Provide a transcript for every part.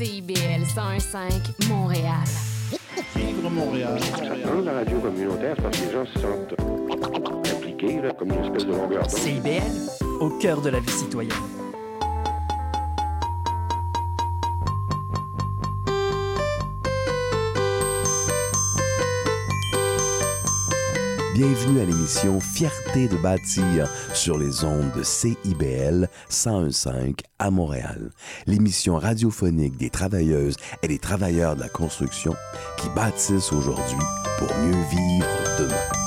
CIBL 101.5 Montréal. Vivre Montréal. Dans la radio communautaire, parce que les gens se sentent impliqués, là, comme une espèce de longueur d'onde. CIBL, au cœur de la vie citoyenne. Bienvenue à l'émission Fierté de bâtir sur les ondes de CIBL 1015 à Montréal. L'émission radiophonique des travailleuses et des travailleurs de la construction qui bâtissent aujourd'hui pour mieux vivre demain.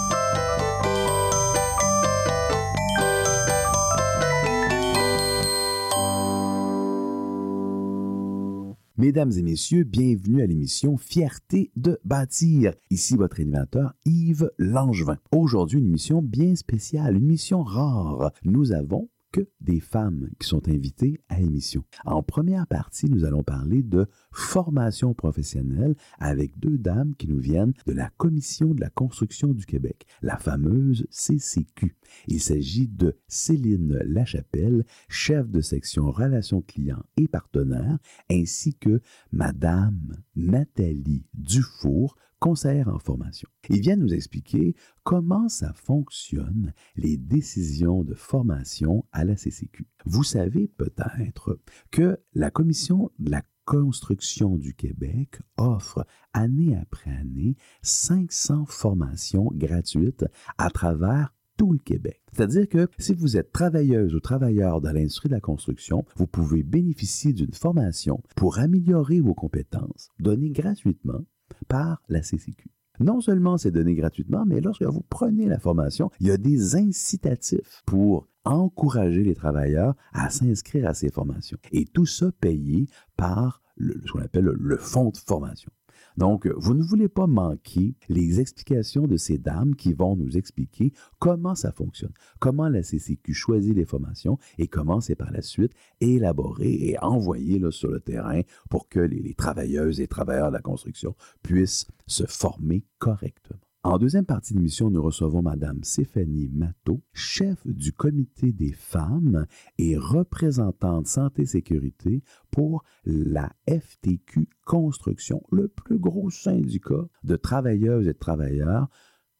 Mesdames et messieurs, bienvenue à l'émission Fierté de bâtir. Ici votre animateur Yves Langevin. Aujourd'hui, une émission bien spéciale, une émission rare. Nous avons que des femmes qui sont invitées à l'émission. En première partie, nous allons parler de formation professionnelle avec deux dames qui nous viennent de la Commission de la construction du Québec, la fameuse CCQ. Il s'agit de Céline Lachapelle, chef de section relations clients et partenaires, ainsi que Madame Nathalie Dufour, conseillère en formation. Ils viennent nous expliquer comment ça fonctionne, les décisions de formation à la CCQ. Vous savez peut-être que la Commission de la construction du Québec offre année après année 500 formations gratuites à travers tout le Québec. C'est-à-dire que si vous êtes travailleuse ou travailleur dans l'industrie de la construction, vous pouvez bénéficier d'une formation pour améliorer vos compétences donnée gratuitement par la CCQ. Non seulement c'est donné gratuitement, mais lorsque vous prenez la formation, il y a des incitatifs pour encourager les travailleurs à s'inscrire à ces formations. Et tout ça payé par ce qu'on appelle le, le fonds de formation. Donc, vous ne voulez pas manquer les explications de ces dames qui vont nous expliquer comment ça fonctionne, comment la CCQ choisit les formations et comment c'est par la suite élaboré et envoyé sur le terrain pour que les travailleuses et travailleurs de la construction puissent se former correctement. En deuxième partie de l'émission, nous recevons Madame Stéphanie Matteau, chef du comité des femmes et représentante santé-sécurité pour la FTQ Construction, le plus gros syndicat de travailleuses et de travailleurs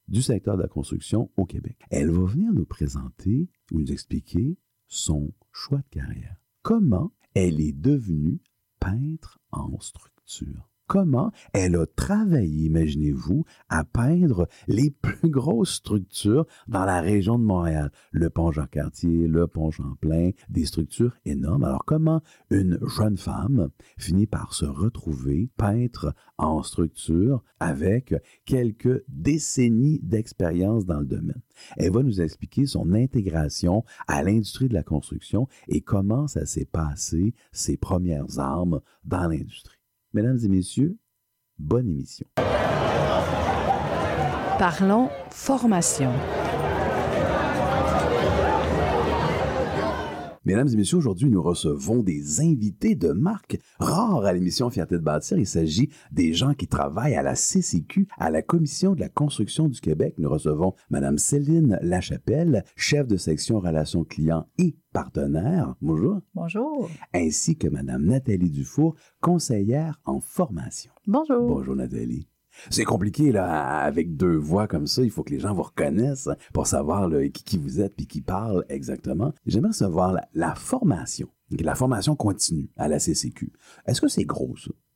du secteur de la construction au Québec. Elle va venir nous présenter ou nous expliquer son choix de carrière. Comment elle est devenue peintre en structure? Comment elle a travaillé, imaginez-vous, à peindre les plus grosses structures dans la région de Montréal? Le pont Jean-Cartier, le pont Champlain, des structures énormes. Alors comment une jeune femme finit par se retrouver peintre en structure avec quelques décennies d'expérience dans le domaine? Elle va nous expliquer son intégration à l'industrie de la construction et comment ça s'est passé, ses premières armes dans l'industrie. Mesdames et messieurs, bonne émission. Parlons formation. Mesdames et messieurs, aujourd'hui, nous recevons des invités de marque rares à l'émission Fierté de bâtir. Il s'agit des gens qui travaillent à la CCQ, à la Commission de la construction du Québec. Nous recevons Madame Céline Lachapelle, chef de section relations clients et partenaires. Bonjour. Bonjour. Ainsi que Madame Nathalie Dufour, conseillère en formation. Bonjour. Bonjour Nathalie. C'est compliqué là avec deux voix comme ça, il faut que les gens vous reconnaissent pour savoir qui, vous êtes puis qui parle exactement. J'aimerais savoir la, formation, la formation continue à la CCQ. Est-ce que c'est gros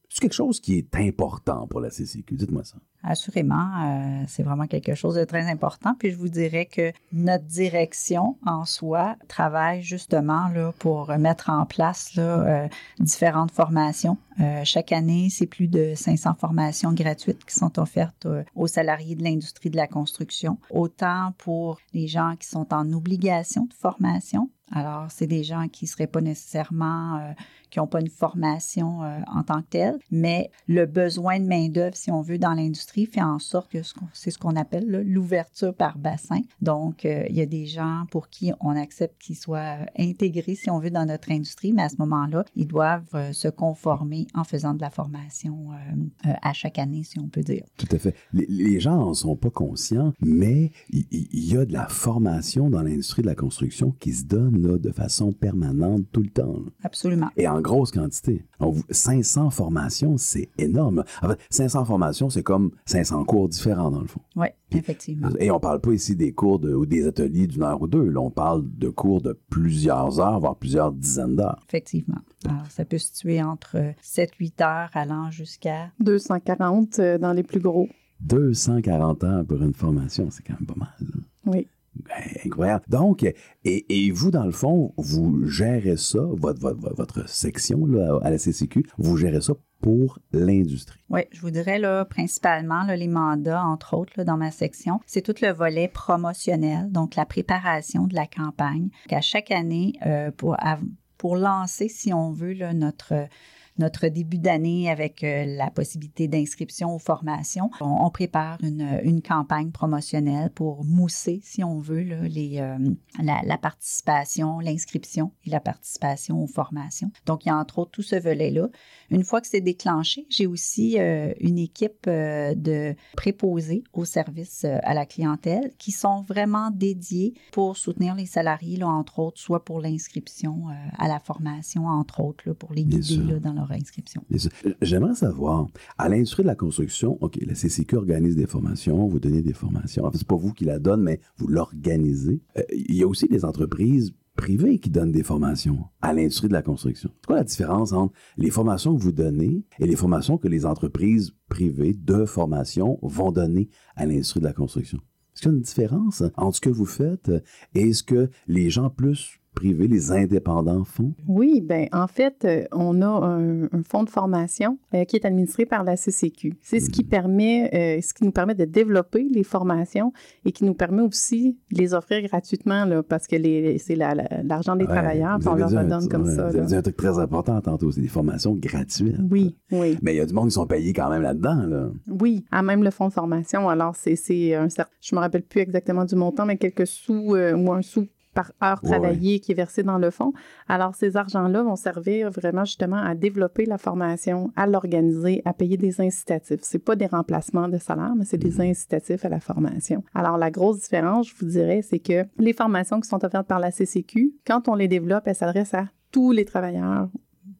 C'est quelque chose qui est important pour la CCQ, dites-moi ça. Assurément, euh, c'est vraiment quelque chose de très important. Puis je vous dirais que notre direction en soi travaille justement là, pour mettre en place euh, différentes formations. Euh, chaque année, c'est plus de 500 formations gratuites qui sont offertes euh, aux salariés de l'industrie de la construction, autant pour les gens qui sont en obligation de formation. Alors, c'est des gens qui seraient pas nécessairement, euh, qui n'ont pas une formation en tant que telle, mais le besoin de main-d'œuvre, si on veut, dans l'industrie fait en sorte que c'est ce qu'on appelle l'ouverture par bassin. Donc, il y a des gens pour qui on accepte qu'ils soient intégrés, si on veut, dans notre industrie, mais à ce moment-là, ils doivent se conformer en faisant de la formation euh, euh, à chaque année, si on peut dire. Tout à fait. Les, les gens n'en sont pas conscients, mais il y, a de la formation dans l'industrie de la construction qui se donne là, de façon permanente tout le temps. Absolument. Et en grosse quantité. Donc, vous- 500 formations, c'est énorme. En fait, 500 formations, c'est comme 500 cours différents, dans le fond. Oui, effectivement. Et on parle pas ici des cours de- ou des ateliers d'une heure ou deux. Là, on parle de cours de plusieurs heures, voire plusieurs dizaines d'heures. Effectivement. Alors, ça peut se situer entre 7-8 heures allant jusqu'à 240 euh, dans les plus gros. 240 heures pour une formation, c'est quand même pas mal. là. Oui. Ben, incroyable. Donc, et, vous, dans le fond, vous gérez ça, votre, votre, section là, à la CCQ, vous gérez ça pour l'industrie. Oui, je vous dirais là, principalement là, les mandats, entre autres, dans ma section, c'est tout le volet promotionnel, donc la préparation de la campagne. À chaque année, euh, pour, pour lancer, si on veut, notre notre début d'année avec euh, la possibilité d'inscription aux formations. On, on prépare une, une campagne promotionnelle pour mousser, si on veut, là, les, euh, la, la participation, l'inscription et la participation aux formations. Donc, il y a entre autres tout ce volet-là. Une fois que c'est déclenché, j'ai aussi euh, une équipe euh, de préposés au service à la clientèle qui sont vraiment dédiés pour soutenir les salariés, là, entre autres, soit pour l'inscription à la formation, entre autres, là, pour les guider dans leur inscription. Sûr. J'aimerais savoir, à l'industrie de la construction, OK, la CCQ organise des formations, vous donnez des formations. En fait, c'est pas vous qui la donnez, mais vous l'organisez. Euh, Il y a aussi des entreprises privées qui donnent des formations à l'industrie de la construction. C'est quoi la différence entre les formations que vous donnez et les formations que les entreprises privées de formation vont donner à l'industrie de la construction? Est-ce qu'il y a une différence entre ce que vous faites et ce que les gens plus privés, les indépendants font? Oui, ben en fait, euh, on a un, un fonds de formation euh, qui est administré par la CCQ. C'est ce qui permet, euh, ce qui nous permet de développer les formations et qui nous permet aussi de les offrir gratuitement là, parce que c'est la- la- l'argent des Ouais, travailleurs, on leur redonne comme ouais, ça. Vous avez dit un truc très important tantôt, c'est des formations gratuites. Oui, oui. Mais il y a du monde qui sont payés quand même là-dedans. Là. Oui, à même le fonds de formation. Alors, c'est c'est un certain, je me rappelle plus exactement du montant, mais quelques sous euh, ou un sou par heure Ouais, travaillée qui est versé dans le fonds. Alors, ces argents-là vont servir vraiment justement à développer la formation, à l'organiser, à payer des incitatifs. C'est pas des remplacements de salaire, mais c'est des incitatifs à la formation. Alors, la grosse différence, je vous dirais, c'est que les formations qui sont offertes par la CCQ, quand on les développe, elles s'adressent à tous les travailleurs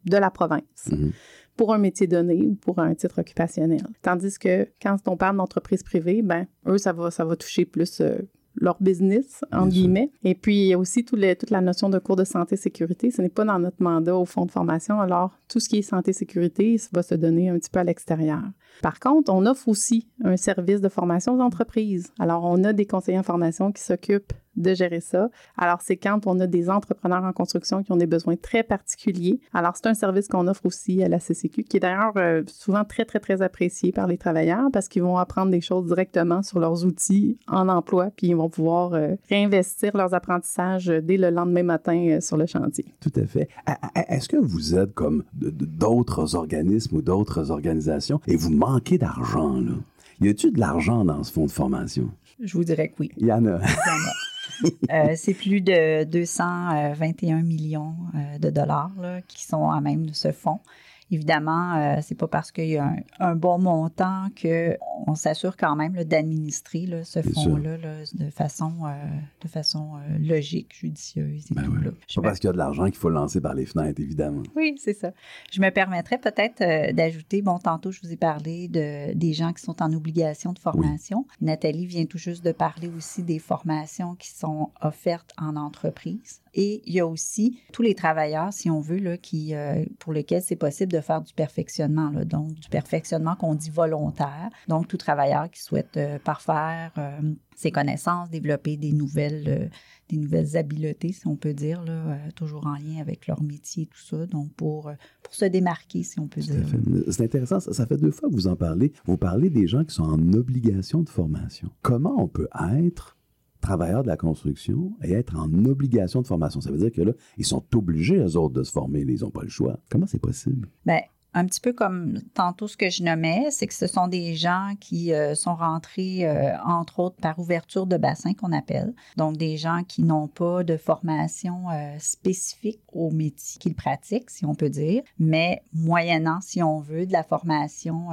de la province Mhm. pour un métier donné ou pour un titre occupationnel. Tandis que quand on parle d'entreprise privée, ben eux, ça va, ça va toucher plus euh, leur business, entre guillemets. Et puis, il y a aussi tout toute la notion de cours de santé-sécurité. Ce n'est pas dans notre mandat au fonds de formation. Alors, tout ce qui est santé-sécurité, ça va se donner un petit peu à l'extérieur. Par contre, on offre aussi un service de formation aux entreprises. Alors, on a des conseillers en formation qui s'occupent de gérer ça. Alors, c'est quand on a des entrepreneurs en construction qui ont des besoins très particuliers. Alors, c'est un service qu'on offre aussi à la CCQ, qui est d'ailleurs euh, souvent très, très, très apprécié par les travailleurs parce qu'ils vont apprendre des choses directement sur leurs outils en emploi, puis ils vont pouvoir euh, réinvestir leurs apprentissages euh, dès le lendemain matin euh, sur le chantier. Tout à fait. Est-ce que vous êtes comme d'autres organismes ou d'autres organisations et vous manquez d'argent? là? Y a-t-il de l'argent dans ce fonds de formation? Je vous dirais que oui. Il y en a. Il y en a. Euh, c'est plus de 221 millions euh, de dollars qui sont à même de ce fonds. Évidemment, euh, c'est pas parce qu'il y a un, un bon montant qu'on s'assure quand même d'administrer ce fonds-là là, de façon, euh, de façon euh, logique, judicieuse et Ben tout. là. Pas me- parce qu'il y a de l'argent qu'il faut lancer par les fenêtres, évidemment. oui, c'est ça. Je me permettrais peut-être d'ajouter, bon, tantôt je vous ai parlé de, des gens qui sont en obligation de formation. Nathalie vient tout juste de parler aussi des formations qui sont offertes en entreprise. Et il y a aussi tous les travailleurs, si on veut, là, qui, euh, pour lesquels c'est possible de faire du perfectionnement. là. donc, du perfectionnement qu'on dit volontaire. Donc, tout travailleur qui souhaite euh, parfaire euh, ses connaissances, développer des nouvelles, des nouvelles habiletés, si on peut dire, là, toujours en lien avec leur métier, tout ça. Donc, pour, pour se démarquer, si on peut dire. C'est intéressant, ça, ça fait deux fois que vous en parlez. Vous parlez des gens qui sont en obligation de formation. Comment on peut être travailleur de la construction et être en obligation de formation? Ça veut dire que là, ils sont obligés, eux autres, de se former. Ils n'ont pas le choix. Comment c'est possible? Ben, un petit peu comme tantôt ce que je nommais, c'est que ce sont des gens qui euh, sont rentrés, euh, entre autres, par ouverture de bassin qu'on appelle. Donc, des gens qui n'ont pas de formation euh, spécifique au métier qu'ils pratiquent, si on peut dire, mais moyennant, si on veut, de la formation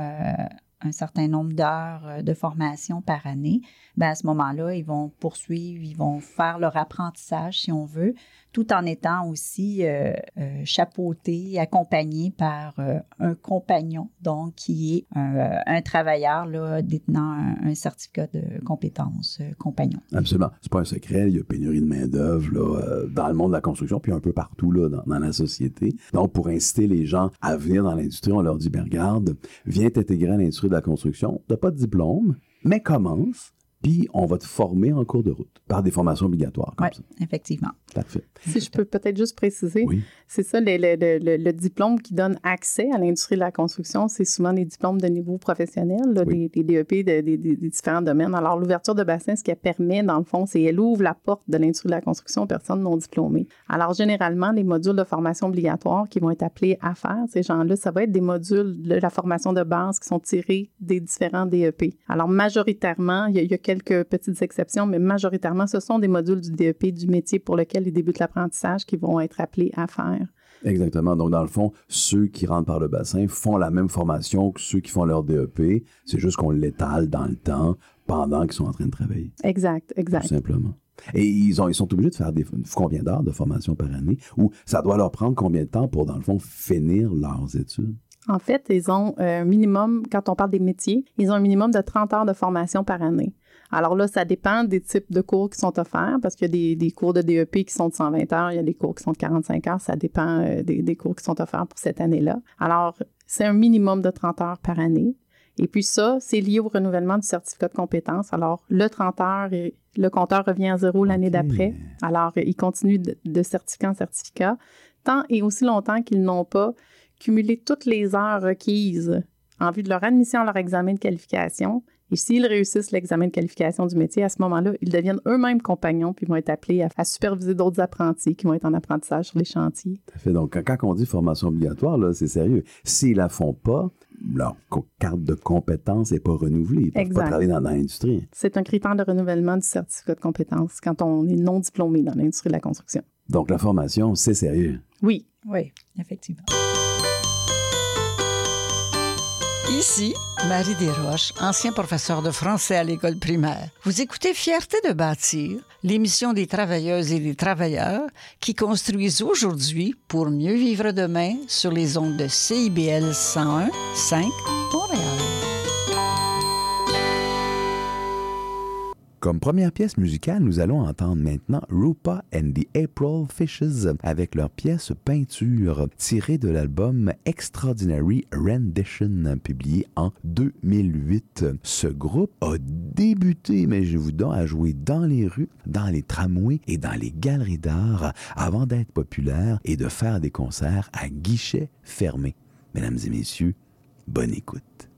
un certain nombre d'heures de formation par année, ben à ce moment-là, ils vont poursuivre, ils vont faire leur apprentissage, si on veut, tout en étant aussi euh, euh, chapeauté, accompagné par euh, un compagnon, donc qui est un, travailleur là, détenant un, certificat de compétence compagnon. Absolument. C'est pas un secret, il y a pénurie de main-d'œuvre dans le monde de la construction, puis un peu partout là, dans, la société. Donc, pour inciter les gens à venir dans l'industrie, on leur dit, ben regarde, viens t'intégrer à l'industrie de la construction, t'as pas de diplôme, mais commence puis on va te former en cours de route par des formations obligatoires. Oui, effectivement. Parfait. Si je peux peut-être juste préciser, c'est ça, le, diplôme qui donne accès à l'industrie de la construction, c'est souvent des diplômes de niveau professionnel, des, DEP des, différents domaines. Alors, l'ouverture de bassin, ce qu'elle permet, dans le fond, c'est qu'elle ouvre la porte de l'industrie de la construction aux personnes non diplômées. Alors, généralement, les modules de formation obligatoires qui vont être appelés à faire, ces gens-là, ça va être des modules de la formation de base qui sont tirés des différents DEP. Alors, majoritairement, il y a, il y a quelques petites exceptions, mais majoritairement, ce sont des modules du DEP du métier pour lequel ils débutent l'apprentissage qui vont être appelés à faire. Exactement. Donc, dans le fond, ceux qui rentrent par le bassin font la même formation que ceux qui font leur DEP. C'est juste qu'on l'étale dans le temps pendant qu'ils sont en train de travailler. Exact, exact. Tout simplement. Et ils, ont, ils sont obligés de faire des, combien d'heures de formation par année? Ou ça doit leur prendre combien de temps pour, dans le fond, finir leurs études? En fait, ils ont un minimum, quand on parle des métiers, ils ont un minimum de 30 heures de formation par année. Alors là, ça dépend des types de cours qui sont offerts parce qu'il y a des, cours de DEP qui sont de 120 heures, il y a des cours qui sont de 45 heures, ça dépend euh, des, cours qui sont offerts pour cette année-là. Alors, c'est un minimum de 30 heures par année. Et puis ça, c'est lié au renouvellement du certificat de compétence. Alors, le 30 heures, le compteur revient à zéro l'année d'après. Alors, il continue de, de certificat en certificat, tant et aussi longtemps qu'ils n'ont pas cumulé toutes les heures requises en vue de leur admission à leur examen de qualification et s'ils réussissent l'examen de qualification du métier, à ce moment-là, ils deviennent eux-mêmes compagnons puis vont être appelés à, superviser d'autres apprentis qui vont être en apprentissage sur les chantiers. Tout à fait. Donc, quand on dit formation obligatoire, là, c'est sérieux. S'ils la font pas, leur carte de compétence n'est pas renouvelée. Ils ne peuvent pas travailler dans, l'industrie. C'est un critère de renouvellement du certificat de compétence quand on est non diplômé dans l'industrie de la construction. Donc, la formation, c'est sérieux. Oui. Oui, effectivement. Ici, Marie Desroches, ancien professeur de français à l'école primaire. Vous écoutez Fierté de bâtir, l'émission des travailleuses et des travailleurs qui construisent aujourd'hui pour mieux vivre demain sur les ondes de CIBL 101 5 Montréal. Comme première pièce musicale, nous allons entendre maintenant Rupa and the April Fishes avec leur pièce Peinture tirée de l'album Extraordinary Rendition publié en 2008. Ce groupe a débuté, mais je vous donne à jouer dans les rues, dans les tramways et dans les galeries d'art avant d'être populaire et de faire des concerts à guichets fermés. Mesdames et messieurs, bonne écoute.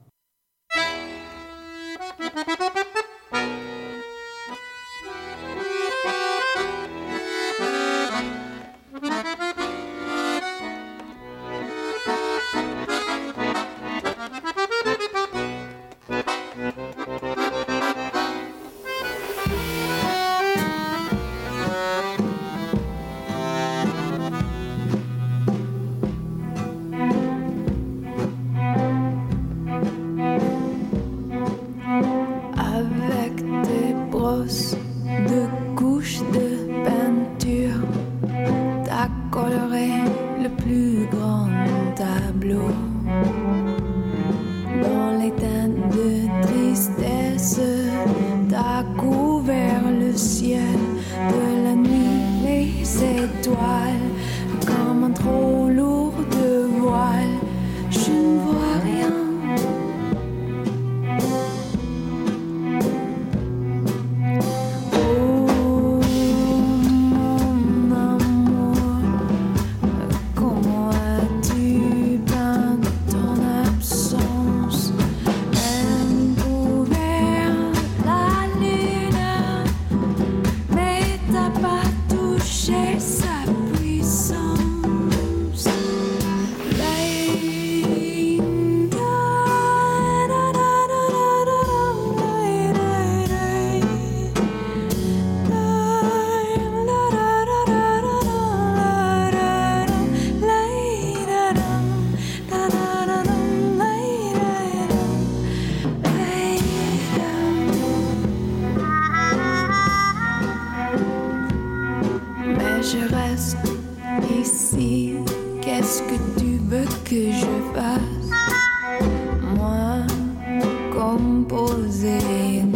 composé.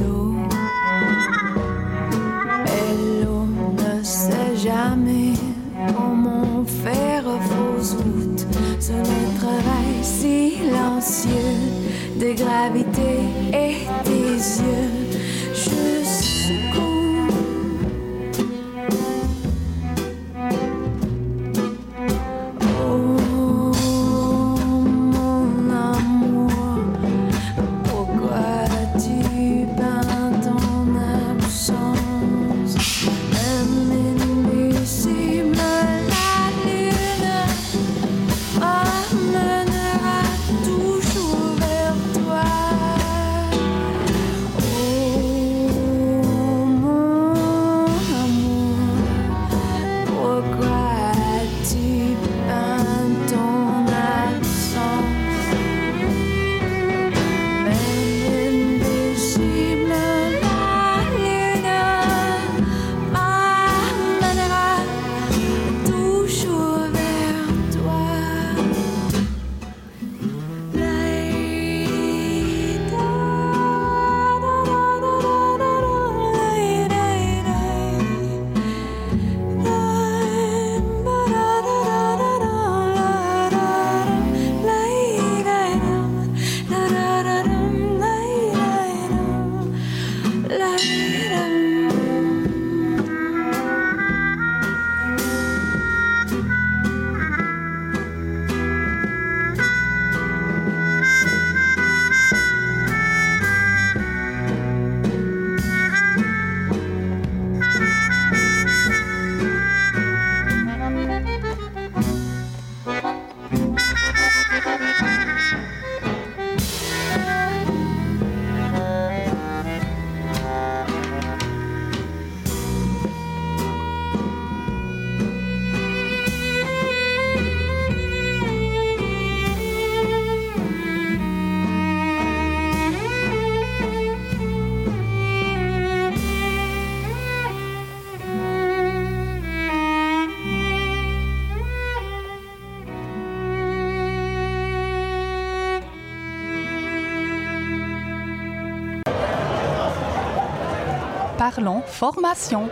Parlons formation.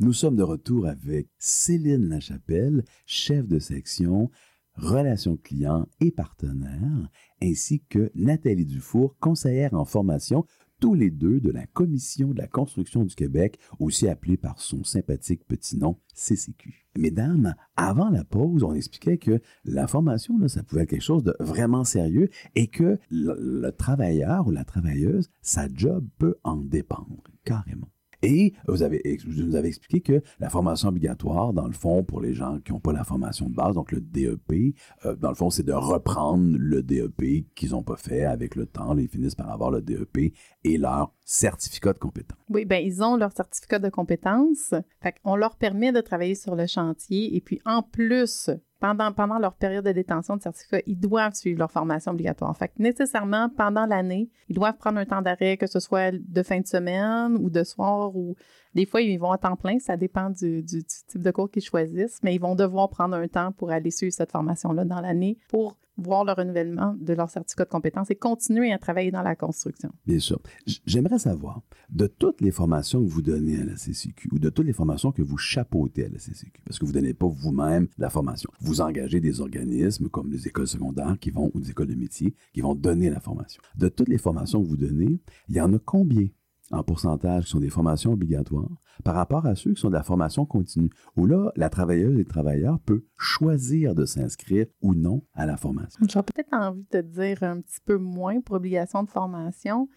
Nous sommes de retour avec Céline Lachapelle, chef de section relations clients et partenaires, ainsi que Nathalie Dufour, conseillère en formation, tous les deux de la Commission de la construction du Québec, aussi appelée par son sympathique petit nom CCQ. Mesdames, avant la pause, on expliquait que la formation, ça pouvait être quelque chose de vraiment sérieux et que le travailleur ou la travailleuse, sa job peut en dépendre, carrément. Et vous avez, vous nous avez expliqué que la formation obligatoire, dans le fond, pour les gens qui n'ont pas la formation de base, donc le DEP, euh, dans le fond, c'est de reprendre le DEP qu'ils n'ont pas fait avec le temps. Ils finissent par avoir le DEP et leur certificat de compétence. Oui, bien, ils ont leur certificat de compétence. Fait qu'on leur permet de travailler sur le chantier. Et puis, en plus, pendant, leur période de détention de certificat, ils doivent suivre leur formation obligatoire. Fait nécessairement, pendant l'année, ils doivent prendre un temps d'arrêt, que ce soit de fin de semaine ou de soir ou des fois, ils vont à temps plein. Ça dépend du, type de cours qu'ils choisissent, mais ils vont devoir prendre un temps pour aller suivre cette formation-là dans l'année pour voir le renouvellement de leur certificat de compétence et continuer à travailler dans la construction. Bien sûr. J'aimerais savoir, de toutes les formations que vous donnez à la CCQ ou de toutes les formations que vous chapeautez à la CCQ, parce que vous ne donnez pas vous-même la formation, vous engagez des organismes comme les écoles secondaires qui vont, ou des écoles de métier qui vont donner la formation. De toutes les formations que vous donnez, il y en a combien? En pourcentage qui sont des formations obligatoires par rapport à ceux qui sont de la formation continue, où là, la travailleuse et le travailleur peut choisir de s'inscrire ou non à la formation. J'aurais peut-être envie de te dire un petit peu moins pour obligation de formation,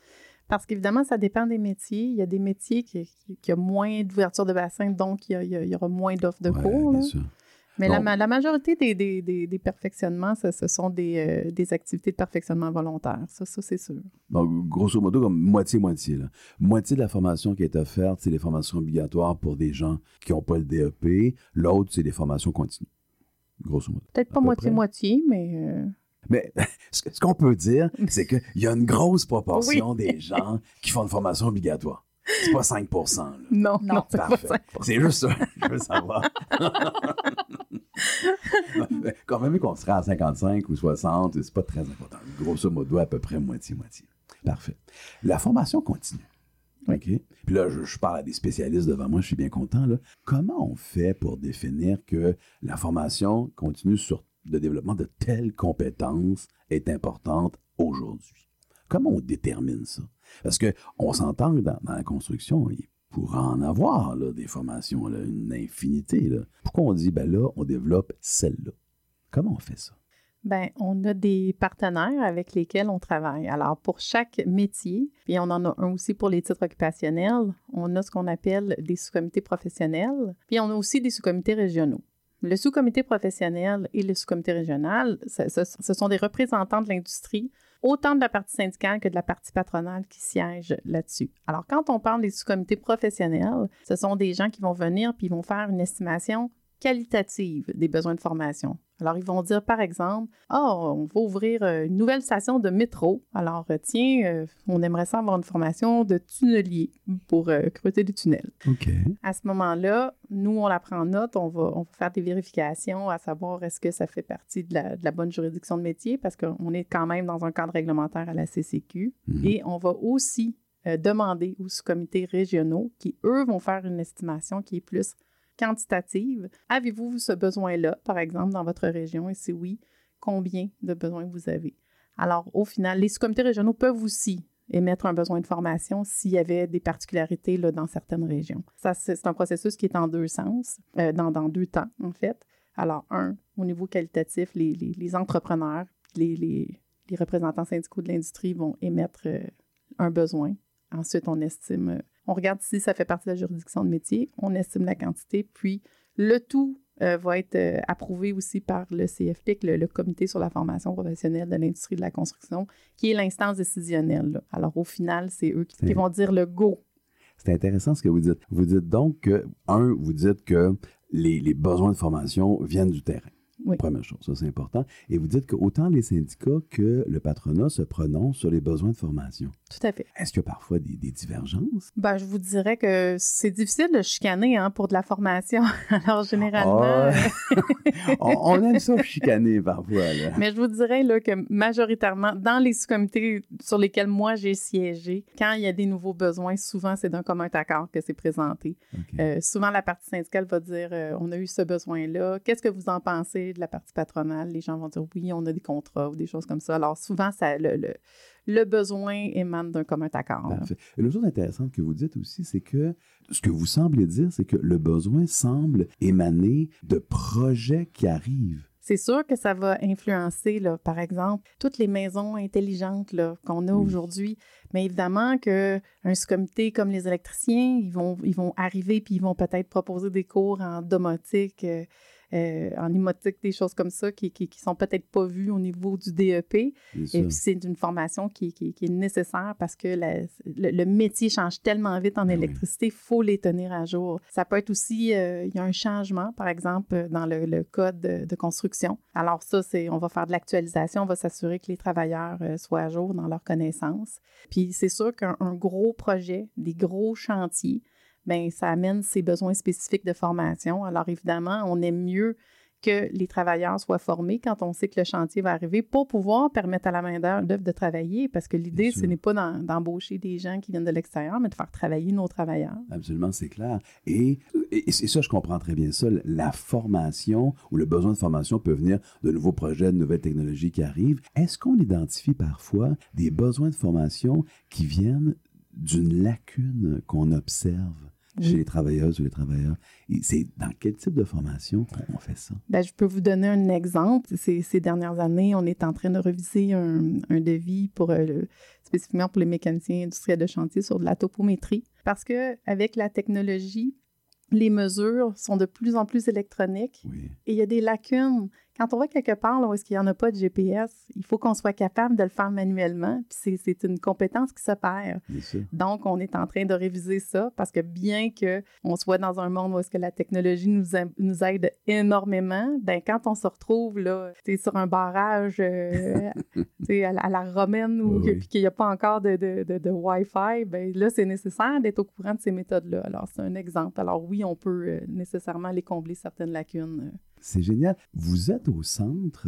parce qu'évidemment, ça dépend des métiers. Il y a des métiers qui, qui, qui ont moins d'ouverture de bassin, donc il y, a- il aura moins d'offres de Ouais, cours. bien sûr. Mais la, majorité des, des, des, des perfectionnements, ce, ce sont des, euh, des activités de perfectionnement volontaire. Ça, ça c'est sûr. Donc, grosso modo, comme moitié-moitié. Moitié de la formation qui est offerte, c'est les formations obligatoires pour des gens qui n'ont pas le DEP. L'autre, c'est des formations continues. Grosso modo. Peut-être pas peu moitié-moitié, mais euh, Mais ce qu'on peut dire, c'est qu'il y a une grosse proportion des gens qui font une formation obligatoire. C'est pas 5 là. Non, non, c'est pas Parfait. 5 C'est juste ça, je veux savoir. Quand même qu'on serait à 55 ou 60, c'est pas très important. Grosso modo, à peu près moitié-moitié. Parfait. La formation continue. OK? Puis là, je, je parle à des spécialistes devant moi, je suis bien content. Là. Comment on fait pour définir que la formation continue sur le développement de telles compétences est importante aujourd'hui? Comment on détermine ça? Parce qu'on s'entend que dans, la construction, il pourra en avoir des formations, une infinité. Pourquoi on dit, ben là, on développe celle-là? Comment on fait ça? Ben, on a des partenaires avec lesquels on travaille. Alors, pour chaque métier, puis on en a un aussi pour les titres occupationnels, on a ce qu'on appelle des sous-comités professionnels, puis on a aussi des sous-comités régionaux. Le sous-comité professionnel et le sous-comité régional, ce sont des représentants de l'industrie, autant de la partie syndicale que de la partie patronale qui siègent là-dessus. Alors, quand on parle des sous-comités professionnels, ce sont des gens qui vont venir puis ils vont faire une estimation qualitative des besoins de formation. Alors, ils vont dire, par exemple, ah, on va ouvrir euh, une nouvelle station de métro. Alors, euh, tiens, euh, on aimerait ça avoir une formation de tunnelier pour creuser des tunnels. OK. À ce moment-là, nous, on la prend en note, on va, on va faire des vérifications à savoir est-ce que ça fait partie de la, de la bonne juridiction de métier parce qu'on est quand même dans un cadre réglementaire à la CCQ. Mhm. Et on va aussi euh, demander aux sous-comités régionaux qui, eux, vont faire une estimation qui est plus quantitative. Avez-vous ce besoin-là, par exemple, dans votre région? Et si oui, combien de besoins vous avez? Alors, au final, les sous-comités régionaux peuvent aussi émettre un besoin de formation s'il y avait des particularités là, dans certaines régions. Ça, c'est un processus qui est en deux sens, euh, dans, dans deux temps, en fait. Alors, un, au niveau qualitatif, les, les- entrepreneurs, les, les- les représentants syndicaux de l'industrie vont émettre euh, un besoin. Ensuite, on estime, euh, on regarde si ça fait partie de la juridiction de métier, on estime la quantité, puis le tout euh, va être euh, approuvé aussi par le CFPIC, le, le Comité sur la formation professionnelle de l'industrie de la construction, qui est l'instance décisionnelle. là. Alors, au final, c'est eux qui, qui vont dire le go. C'est intéressant ce que vous dites. Vous dites donc que, un, vous dites que les, les besoins de formation viennent du terrain. Oui. Première chose, ça c'est important. Et vous dites que autant les syndicats que le patronat se prononcent sur les besoins de formation. Tout à fait. Est-ce qu'il y a parfois des, des divergences? Ben, je vous dirais que c'est difficile de chicaner hein, pour de la formation. Alors, généralement, Ah, euh, on, on aime ça chicaner parfois. Là. Mais je vous dirais là, que majoritairement, dans les sous-comités sur lesquels moi j'ai siégé, quand il y a des nouveaux besoins, souvent c'est d'un commun accord que c'est présenté. Euh, souvent, la partie syndicale va dire euh, on a eu ce besoin-là, qu'est-ce que vous en pensez de la partie patronale Les gens vont dire oui, on a des contrats ou des choses comme ça. Alors, souvent, ça, le, le, le besoin émane d'un commun accord. Parfait. Une autre chose intéressante que vous dites aussi, c'est que ce que vous semblez dire, c'est que le besoin semble émaner de projets qui arrivent. C'est sûr que ça va influencer, là, par exemple, toutes les maisons intelligentes qu'on a Oui. aujourd'hui. Mais évidemment qu'un sous-comité comme les électriciens, ils vont, ils vont arriver puis ils vont peut-être proposer des cours en domotique, euh, euh, en imotique, des choses comme ça qui, qui sont peut-être pas vues au niveau du DEP. Et puis, c'est une formation qui, qui- qui est nécessaire parce que la- le, le métier change tellement vite en Ben électricité, il faut les tenir à jour. Ça peut être aussi, euh, il y a un changement, par exemple, dans le, le code de, de construction. Alors ça, c'est, on va faire de l'actualisation, on va s'assurer que les travailleurs euh, soient à jour dans leurs connaissances. Puis c'est sûr qu'un un gros projet, des gros chantiers, ben ça amène ses besoins spécifiques de formation. Alors évidemment, on aime mieux que les travailleurs soient formés quand on sait que le chantier va arriver pour pouvoir permettre à la main-d'œuvre de travailler, parce que l'idée, Bien ce n'est pas d'embaucher des gens qui viennent de l'extérieur, mais de faire travailler nos travailleurs. Absolument, c'est clair. Et, et, et ça, je comprends très bien ça. La formation ou le besoin de formation peut venir de nouveaux projets, de nouvelles technologies qui arrivent. Est-ce qu'on identifie parfois des besoins de formation qui viennent d'une lacune qu'on observe? Chez les travailleuses ou les travailleurs? C'est dans quel type de formation on- fait ça? Ben, je peux vous donner un exemple. Ces, ces dernières années, on est en train de reviser un, un devis pour euh, spécifiquement pour les mécaniciens industriels de chantier sur de la topométrie. Parce que avec la technologie, les mesures sont de plus en plus électroniques Oui. et il y a des lacunes quand on va quelque part là, où est-ce qu'il n'y en a pas de GPS, il faut qu'on soit capable de le faire manuellement. Puis c'est une compétence qui se perd. Donc, on est en train de réviser ça parce que bien qu'on soit dans un monde où est-ce que la technologie nous, nous aide énormément, ben quand on se retrouve là, sur un barrage euh, à, la romaine ou qu'il n'y a pas encore de, de, de, Wi-Fi, ben là, c'est nécessaire d'être au courant de ces méthodes-là. Alors, c'est un exemple. Alors oui, on peut euh, nécessairement aller combler certaines lacunes. Euh. C'est génial. Vous êtes au centre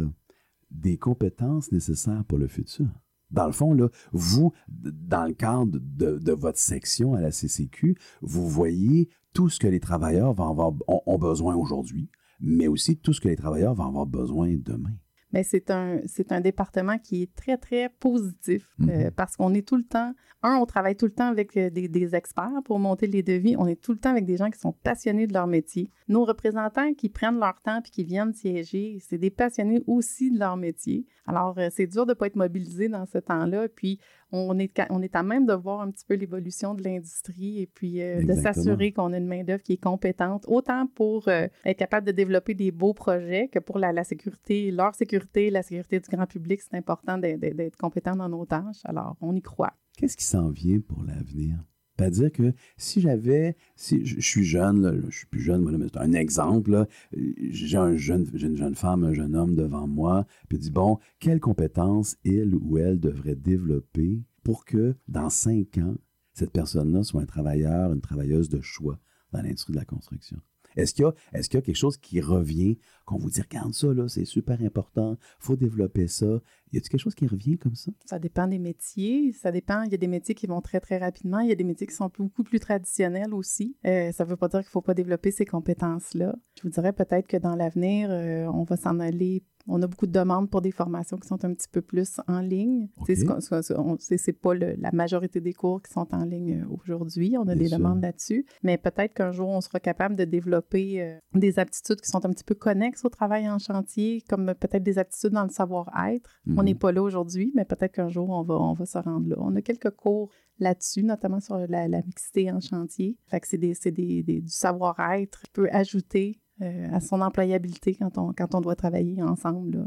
des compétences nécessaires pour le futur. Dans le fond, là, vous, dans le cadre de, votre section à la CCQ, vous voyez tout ce que les travailleurs vont avoir, ont besoin aujourd'hui, mais aussi tout ce que les travailleurs vont avoir besoin demain mais c'est un, c'est un département qui est très, très positif euh, mm-hmm. parce qu'on est tout le temps, un, on travaille tout le temps avec euh, des, des, experts pour monter les devis, on est tout le temps avec des gens qui sont passionnés de leur métier. Nos représentants qui prennent leur temps puis qui viennent siéger, c'est des passionnés aussi de leur métier. Alors, euh, c'est dur de ne pas être mobilisé dans ce temps-là. Puis, on est, on est à même de voir un petit peu l'évolution de l'industrie et puis euh, de s'assurer qu'on a une main-d'œuvre qui est compétente, autant pour euh, être capable de développer des beaux projets que pour la, sécurité, leur sécurité, la sécurité du grand public. C'est important d'être compétent dans nos tâches. Alors, on y croit. Qu'est-ce qui s'en vient pour l'avenir? C'est-à-dire que si j'avais, si je, suis jeune, là, je suis plus jeune, mais c'est un exemple, j'ai une jeune femme, un jeune homme devant moi, puis dit, bon, quelles compétences il ou elle devrait développer pour que dans cinq ans, cette personne-là soit un travailleur, une travailleuse de choix dans l'industrie de la construction? Est-ce qu'il y, a quelque chose qui revient, qu'on vous dit, regarde ça, là, c'est super important, faut développer ça. Y a-t-il quelque chose qui revient comme ça? Ça dépend des métiers. Ça dépend. Il y a des métiers qui vont très, très rapidement. Il y a des métiers qui sont beaucoup plus traditionnels aussi. Euh, ça ne veut pas dire qu'il ne faut pas développer ces compétences-là. Je vous dirais peut-être que dans l'avenir, euh, on va s'en aller on a beaucoup de demandes pour des formations qui sont un petit peu plus en ligne. Ce C'est pas la majorité des cours qui sont en ligne euh, aujourd'hui. On a des demandes là-dessus. Mais peut-être qu'un jour, on sera capable de développer euh, des aptitudes qui sont un petit peu connexes au travail en chantier, comme peut-être des aptitudes dans le savoir-être. On n'est mhm. pas là aujourd'hui, mais peut-être qu'un jour, on va, on va se rendre là. On a quelques cours là-dessus, notamment sur la, mixité en chantier. Fait que c'est des, du savoir-être qui peut ajouter euh, à son employabilité quand on, quand on doit travailler ensemble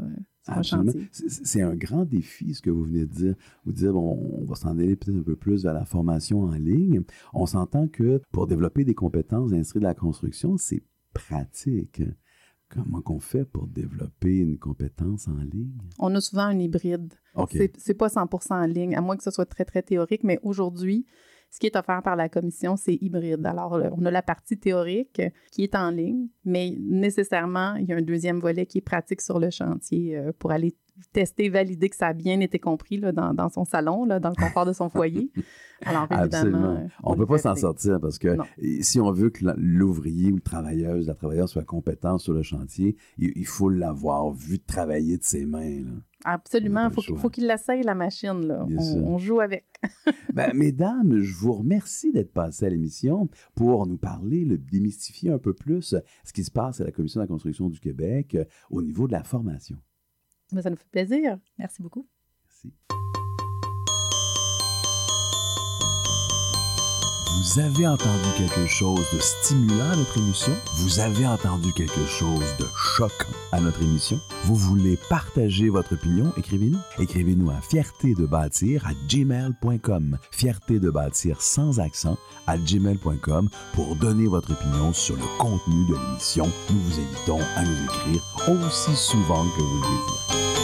là, sur un C'est un grand défi, ce que vous venez de dire. Vous dire, bon, on va s'en aller peut-être un peu plus vers la formation en ligne. On s'entend que pour développer des compétences d'industrie de la construction, c'est pratique. Comment qu'on fait pour développer une compétence en ligne? On a souvent un hybride. C'est pas 100% en ligne, à moins que ce soit très, très théorique, mais aujourd'hui, ce qui est offert par la commission, c'est hybride. Alors, on a la partie théorique qui est en ligne, mais nécessairement, il y a un deuxième volet qui est pratique sur le chantier euh, pour aller tester, valider que ça a bien été compris là, dans, son salon, là, dans le confort de son foyer. Alors, évidemment. Euh, on ne peut pas s'en sortir parce que si on veut que l'ouvrier ou le travailleuse, la travailleuse soit compétent sur le chantier, il, faut l'avoir vu travailler de ses mains. Absolument. Il faut, qu'il l'essaye, la machine. Là. On, joue avec. ben, mesdames, je vous remercie d'être passées à l'émission pour nous parler, le démystifier un peu plus ce qui se passe à la Commission de la construction du Québec euh, au niveau de la formation. Ben, ça nous fait plaisir. Merci beaucoup. Merci. Vous avez entendu quelque chose de stimulant à notre émission? Vous avez entendu quelque chose de choquant à notre émission? Vous voulez partager votre opinion? Écrivez-nous. Écrivez-nous à fierté de bâtir à gmail.com. Fierté de bâtir sans accent à gmail.com pour donner votre opinion sur le contenu de l'émission. Nous vous invitons à nous écrire aussi souvent que vous le désirez.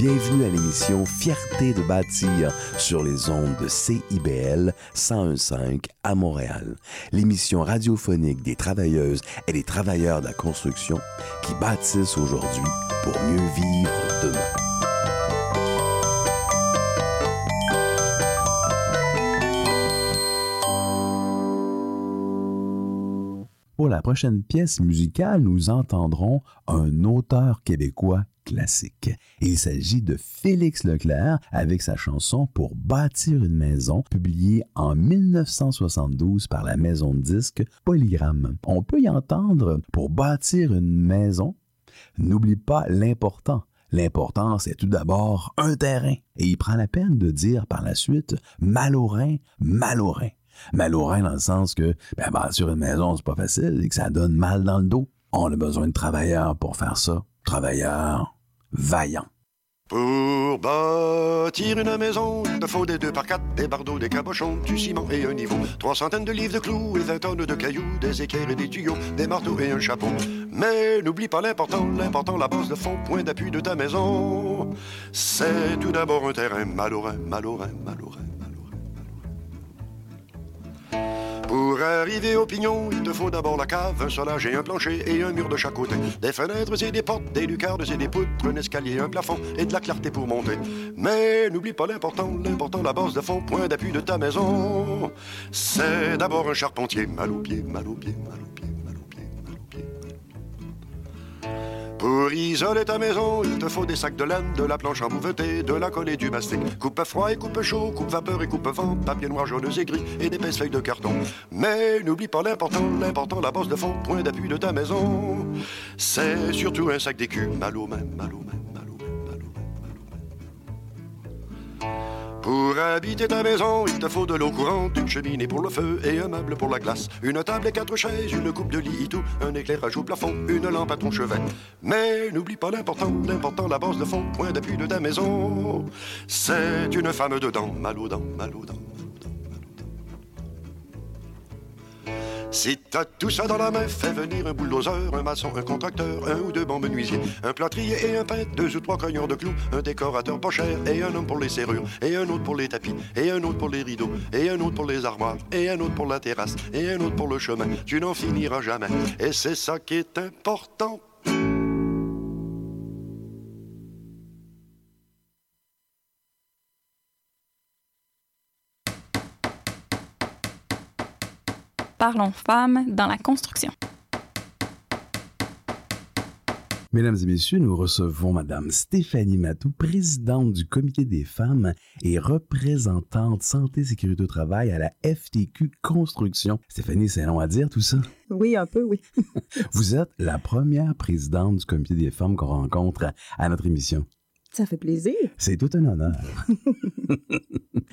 Bienvenue à l'émission Fierté de bâtir sur les ondes de CIBL 1015 à Montréal. L'émission radiophonique des travailleuses et des travailleurs de la construction qui bâtissent aujourd'hui pour mieux vivre demain. Pour la prochaine pièce musicale, nous entendrons un auteur québécois classique. Il s'agit de Félix Leclerc avec sa chanson Pour bâtir une maison, publiée en 1972 par la maison de disques Polygram. On peut y entendre Pour bâtir une maison, n'oublie pas l'important. L'important, c'est tout d'abord un terrain. Et il prend la peine de dire par la suite Malaurin, Malaurin. Malaurin dans le sens que ben, bâtir une maison, c'est pas facile et que ça donne mal dans le dos. On a besoin de travailleurs pour faire ça. Travailleurs vaillants. Pour bâtir une maison, il te faut des deux par quatre, des bardeaux, des cabochons, du ciment et un niveau. Trois centaines de livres de clous et vingt tonnes de cailloux, des équerres et des tuyaux, des marteaux et un chapeau. Mais n'oublie pas l'important, l'important, la base de fond, point d'appui de ta maison. C'est tout d'abord un terrain malaurin, malaurin, malaurin. Pour arriver au pignon, il te faut d'abord la cave, un solage et un plancher et un mur de chaque côté. Des fenêtres et des portes, des lucarnes et des poutres, un escalier, un plafond et de la clarté pour monter. Mais n'oublie pas l'important, l'important, la base de fond, point d'appui de ta maison. C'est d'abord un charpentier, mal au pied, mal au pied, mal au pied. Pour isoler ta maison, il te faut des sacs de laine, de la planche embouvetée, de la colle et du mastic. Coupe froid et coupe chaud, coupe vapeur et coupe vent, papier noir, jaune et gris et d'épaisses feuilles de carton. Mais n'oublie pas l'important, l'important, la bosse de fond, point d'appui de ta maison. C'est surtout un sac d'écu, mal aux mains, mal aux mains. Pour habiter ta maison, il te faut de l'eau courante, une cheminée pour le feu et un meuble pour la glace. Une table et quatre chaises, une coupe de lit et tout, un éclairage au plafond, une lampe à ton chevet. Mais n'oublie pas l'important, l'important, la base de fond, point d'appui de ta maison. C'est une femme dedans, mal aux dents, mal aux dents. T'as tout ça dans la main, fais venir un bulldozer, un maçon, un contracteur, un ou deux bons menuisiers, un plâtrier et un peintre, deux ou trois cognons de clous, un décorateur pas cher, et un homme pour les serrures, et un autre pour les tapis, et un autre pour les rideaux, et un autre pour les armoires, et un autre pour la terrasse, et un autre pour le chemin. Tu n'en finiras jamais. Et c'est ça qui est important. Parlons femmes dans la construction. Mesdames et messieurs, nous recevons Madame Stéphanie Matou, présidente du Comité des femmes et représentante santé sécurité au travail à la FTQ Construction. Stéphanie, c'est long à dire tout ça? Oui, un peu, oui. Vous êtes la première présidente du Comité des femmes qu'on rencontre à notre émission. Ça fait plaisir. C'est tout un honneur.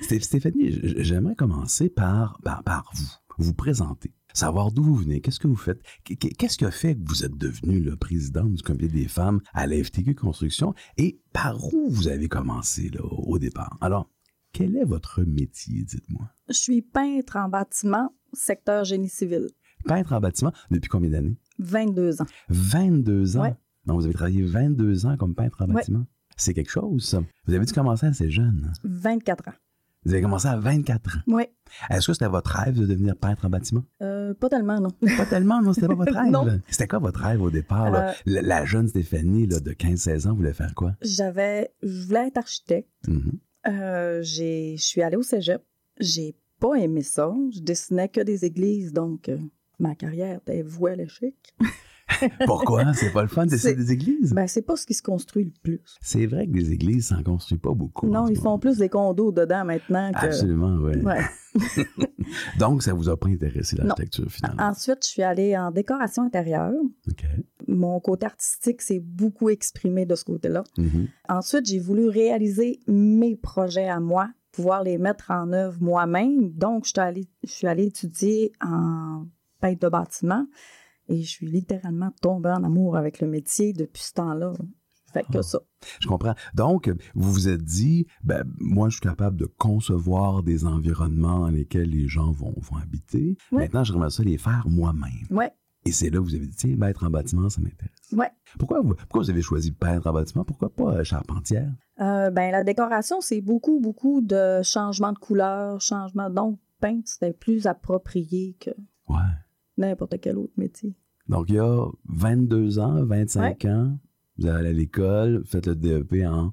Stéphanie, j'aimerais commencer par, par, par vous vous présenter, savoir d'où vous venez, qu'est-ce que vous faites, qu'est-ce qui a fait que vous êtes devenu le président du comité des femmes à la FTQ Construction et par où vous avez commencé là, au départ? Alors, quel est votre métier, dites-moi? Je suis peintre en bâtiment, secteur génie civil. Peintre en bâtiment, depuis combien d'années? 22 ans. 22 ans? Ouais. Donc, vous avez travaillé 22 ans comme peintre en bâtiment? Ouais. C'est quelque chose, ça. Vous avez dû commencer assez jeune. 24 ans. Vous avez commencé à 24 ans. Oui. Est-ce que c'était votre rêve de devenir peintre en bâtiment? Euh, pas tellement, non. Pas tellement, non? C'était pas votre rêve? non. C'était quoi votre rêve au départ? Euh... La, la, jeune Stéphanie là, de 15-16 ans voulait faire quoi? J'avais... Je voulais être architecte. Mm -hmm. euh, je suis allée au cégep. J'ai pas aimé ça. Je dessinais que des églises, donc ma carrière était vouée à l'échec. Pourquoi? C'est pas le fun d'essayer des églises? Ben, c'est pas ce qui se construit le plus. C'est vrai que des églises s'en construisent pas beaucoup. Non, ils font plus des condos dedans maintenant que. Absolument, oui. Ouais. Donc, ça vous a pas intéressé l'architecture, finalement? Ensuite, je suis allée en décoration intérieure. OK. Mon côté artistique s'est beaucoup exprimé de ce côté-là. Mhm. Ensuite, j'ai voulu réaliser mes projets à moi, pouvoir les mettre en œuvre moi-même. Donc, je suis allée, je suis allée étudier en peintre de bâtiment et je suis littéralement tombée en amour avec le métier depuis ce temps-là. Fait que Ah. ça. Je comprends. Donc, vous vous êtes dit, ben, moi, je suis capable de concevoir des environnements dans lesquels les gens vont, vont habiter. Ouais. Maintenant, j'aimerais ça les faire moi-même. Ouais, Et c'est là que vous avez dit, tiens, être en bâtiment, ça m'intéresse. ouais. Pourquoi vous, pourquoi vous avez choisi peintre en bâtiment? Pourquoi pas euh, charpentière? Euh, ben, la décoration, c'est beaucoup, beaucoup de changements de couleur, changements. Donc, peindre, c'était plus approprié que Ouais. N'importe quel autre métier. Donc, il y a 22 ans, 25 ans, vous allez à l'école, faites le DEP en,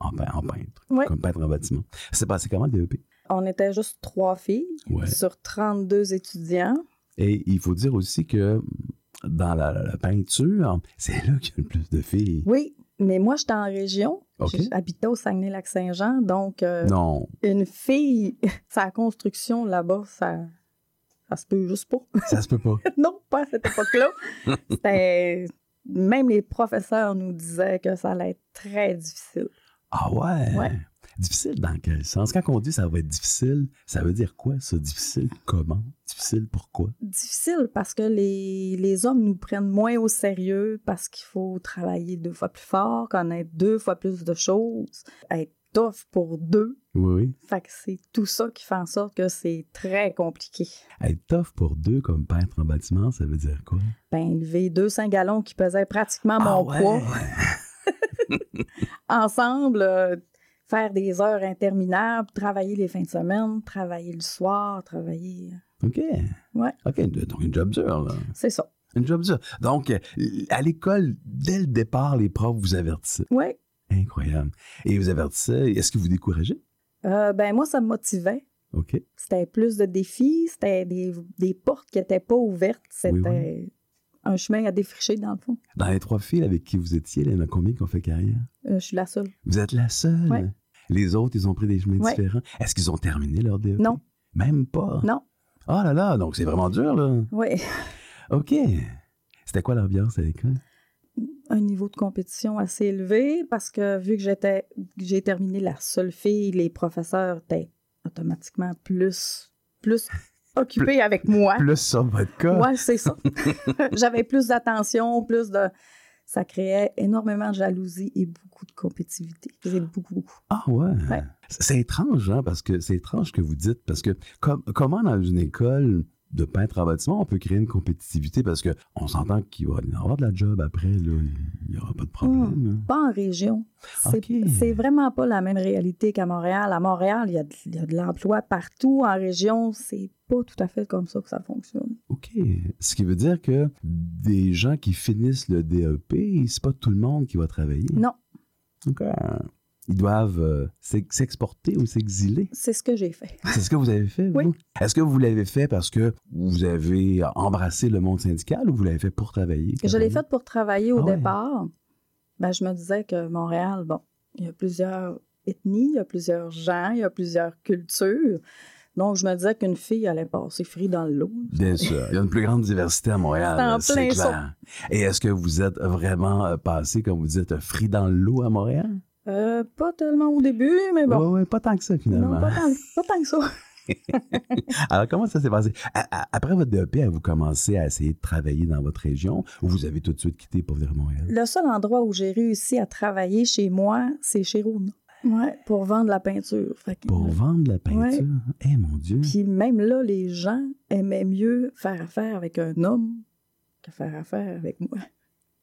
en, pein- en peintre, Ouais. comme peintre en bâtiment. C'est passé comment le DEP? On était juste trois filles Ouais. sur 32 étudiants. Et il faut dire aussi que dans la, la- la peinture, c'est là qu'il y a le plus de filles. Oui, mais moi, j'étais en région. J'habitais au Saguenay-Lac-Saint-Jean. Donc, euh, Non, une fille, sa construction là-bas, ça, ça se peut juste pas. ça se peut pas. non, pas à cette époque-là. C'était. Même les professeurs nous disaient que ça allait être très difficile. Ah ouais? Ouais. Difficile dans quel sens? Quand on dit ça va être difficile, ça veut dire quoi ça? Difficile comment? Difficile pourquoi? Difficile parce que les, les hommes nous prennent moins au sérieux parce qu'il faut travailler deux fois plus fort, connaître deux fois plus de choses, être tough pour deux. Oui, oui. Fait que c'est tout ça qui fait en sorte que c'est très compliqué. Être tough pour deux comme peintre en bâtiment, ça veut dire quoi? Ben, lever 200 gallons qui pesaient pratiquement mon Ah ouais? poids ensemble, euh, faire des heures interminables, travailler les fins de semaine, travailler le soir, travailler. OK. Ouais, OK, donc une job dure, là. c'est ça. Une job dure. Donc, euh, à l'école, dès le départ, les profs vous avertissaient? Ouais. Incroyable. Et vous avertissaient, est-ce que vous découragez? Euh, ben, moi, ça me motivait. OK. C'était plus de défis, c'était des, des portes qui n'étaient pas ouvertes, c'était Oui, un chemin à défricher, dans le fond. Dans les trois filles avec qui vous étiez, il y en a combien qui ont fait carrière? Euh, je suis la seule. Vous êtes la seule? Ouais. Les autres, ils ont pris des chemins Ouais. différents. Est-ce qu'ils ont terminé leur DEP? Non. Même pas? Non. Oh là là, donc c'est vraiment dur, là. Oui. OK. C'était quoi l'ambiance à l'école? Un niveau de compétition assez élevé parce que vu que j'étais j'ai terminé la seule fille, les professeurs étaient automatiquement plus plus occupés avec moi. Plus ça, votre cas. Ouais, c'est ça. J'avais plus d'attention, plus de ça créait énormément de jalousie et beaucoup de compétitivité. C'est beaucoup beaucoup. Ah ouais. Ouais. C'est étrange, hein, parce que c'est étrange que vous dites, parce que com- comment dans une école de peintre en bâtiment, on peut créer une compétitivité parce que on s'entend qu'il va y avoir de la job après, là, il n'y aura pas de problème. hein. Pas en région. C'est OK. c'est vraiment pas la même réalité qu'à Montréal. À Montréal, il y a de, il y a de l'emploi partout. En région, c'est pas tout à fait comme ça que ça fonctionne. OK. Ce qui veut dire que des gens qui finissent le DEP, c'est pas tout le monde qui va travailler? Non, OK. Ils doivent euh, s'ex- s'exporter ou s'exiler. c'est ce que j'ai fait. C'est ce que vous avez fait, vous? Oui. Est-ce que vous l'avez fait parce que vous avez embrassé le monde syndical ou vous l'avez fait pour travailler? Je l'ai fait pour travailler au Ah ouais. départ. Ben, je me disais que Montréal, bon, il y a plusieurs ethnies, il y a plusieurs gens, il y a plusieurs cultures. Donc, je me disais qu'une fille allait passer free dans le lot. Bien sûr. Il y a une plus grande diversité à Montréal. C'est clair. Et est-ce que vous êtes vraiment euh, passé, comme vous dites, frit dans l'eau à Montréal? Euh, pas tellement au début, mais bon. Oui, pas tant que ça, finalement. non, pas tant, pas tant que ça. Alors, comment ça s'est passé? Après votre DEP, avez-vous commencé à essayer de travailler dans votre région ou vous avez tout de suite quitté pour venir à Montréal? Le seul endroit où j'ai réussi à travailler chez moi, c'est chez Rona. Ouais, pour vendre la peinture. Fait que- Pour vendre la peinture? Ouais. Eh, mon Dieu! Puis même là, les gens aimaient mieux faire affaire avec un homme que faire affaire avec moi.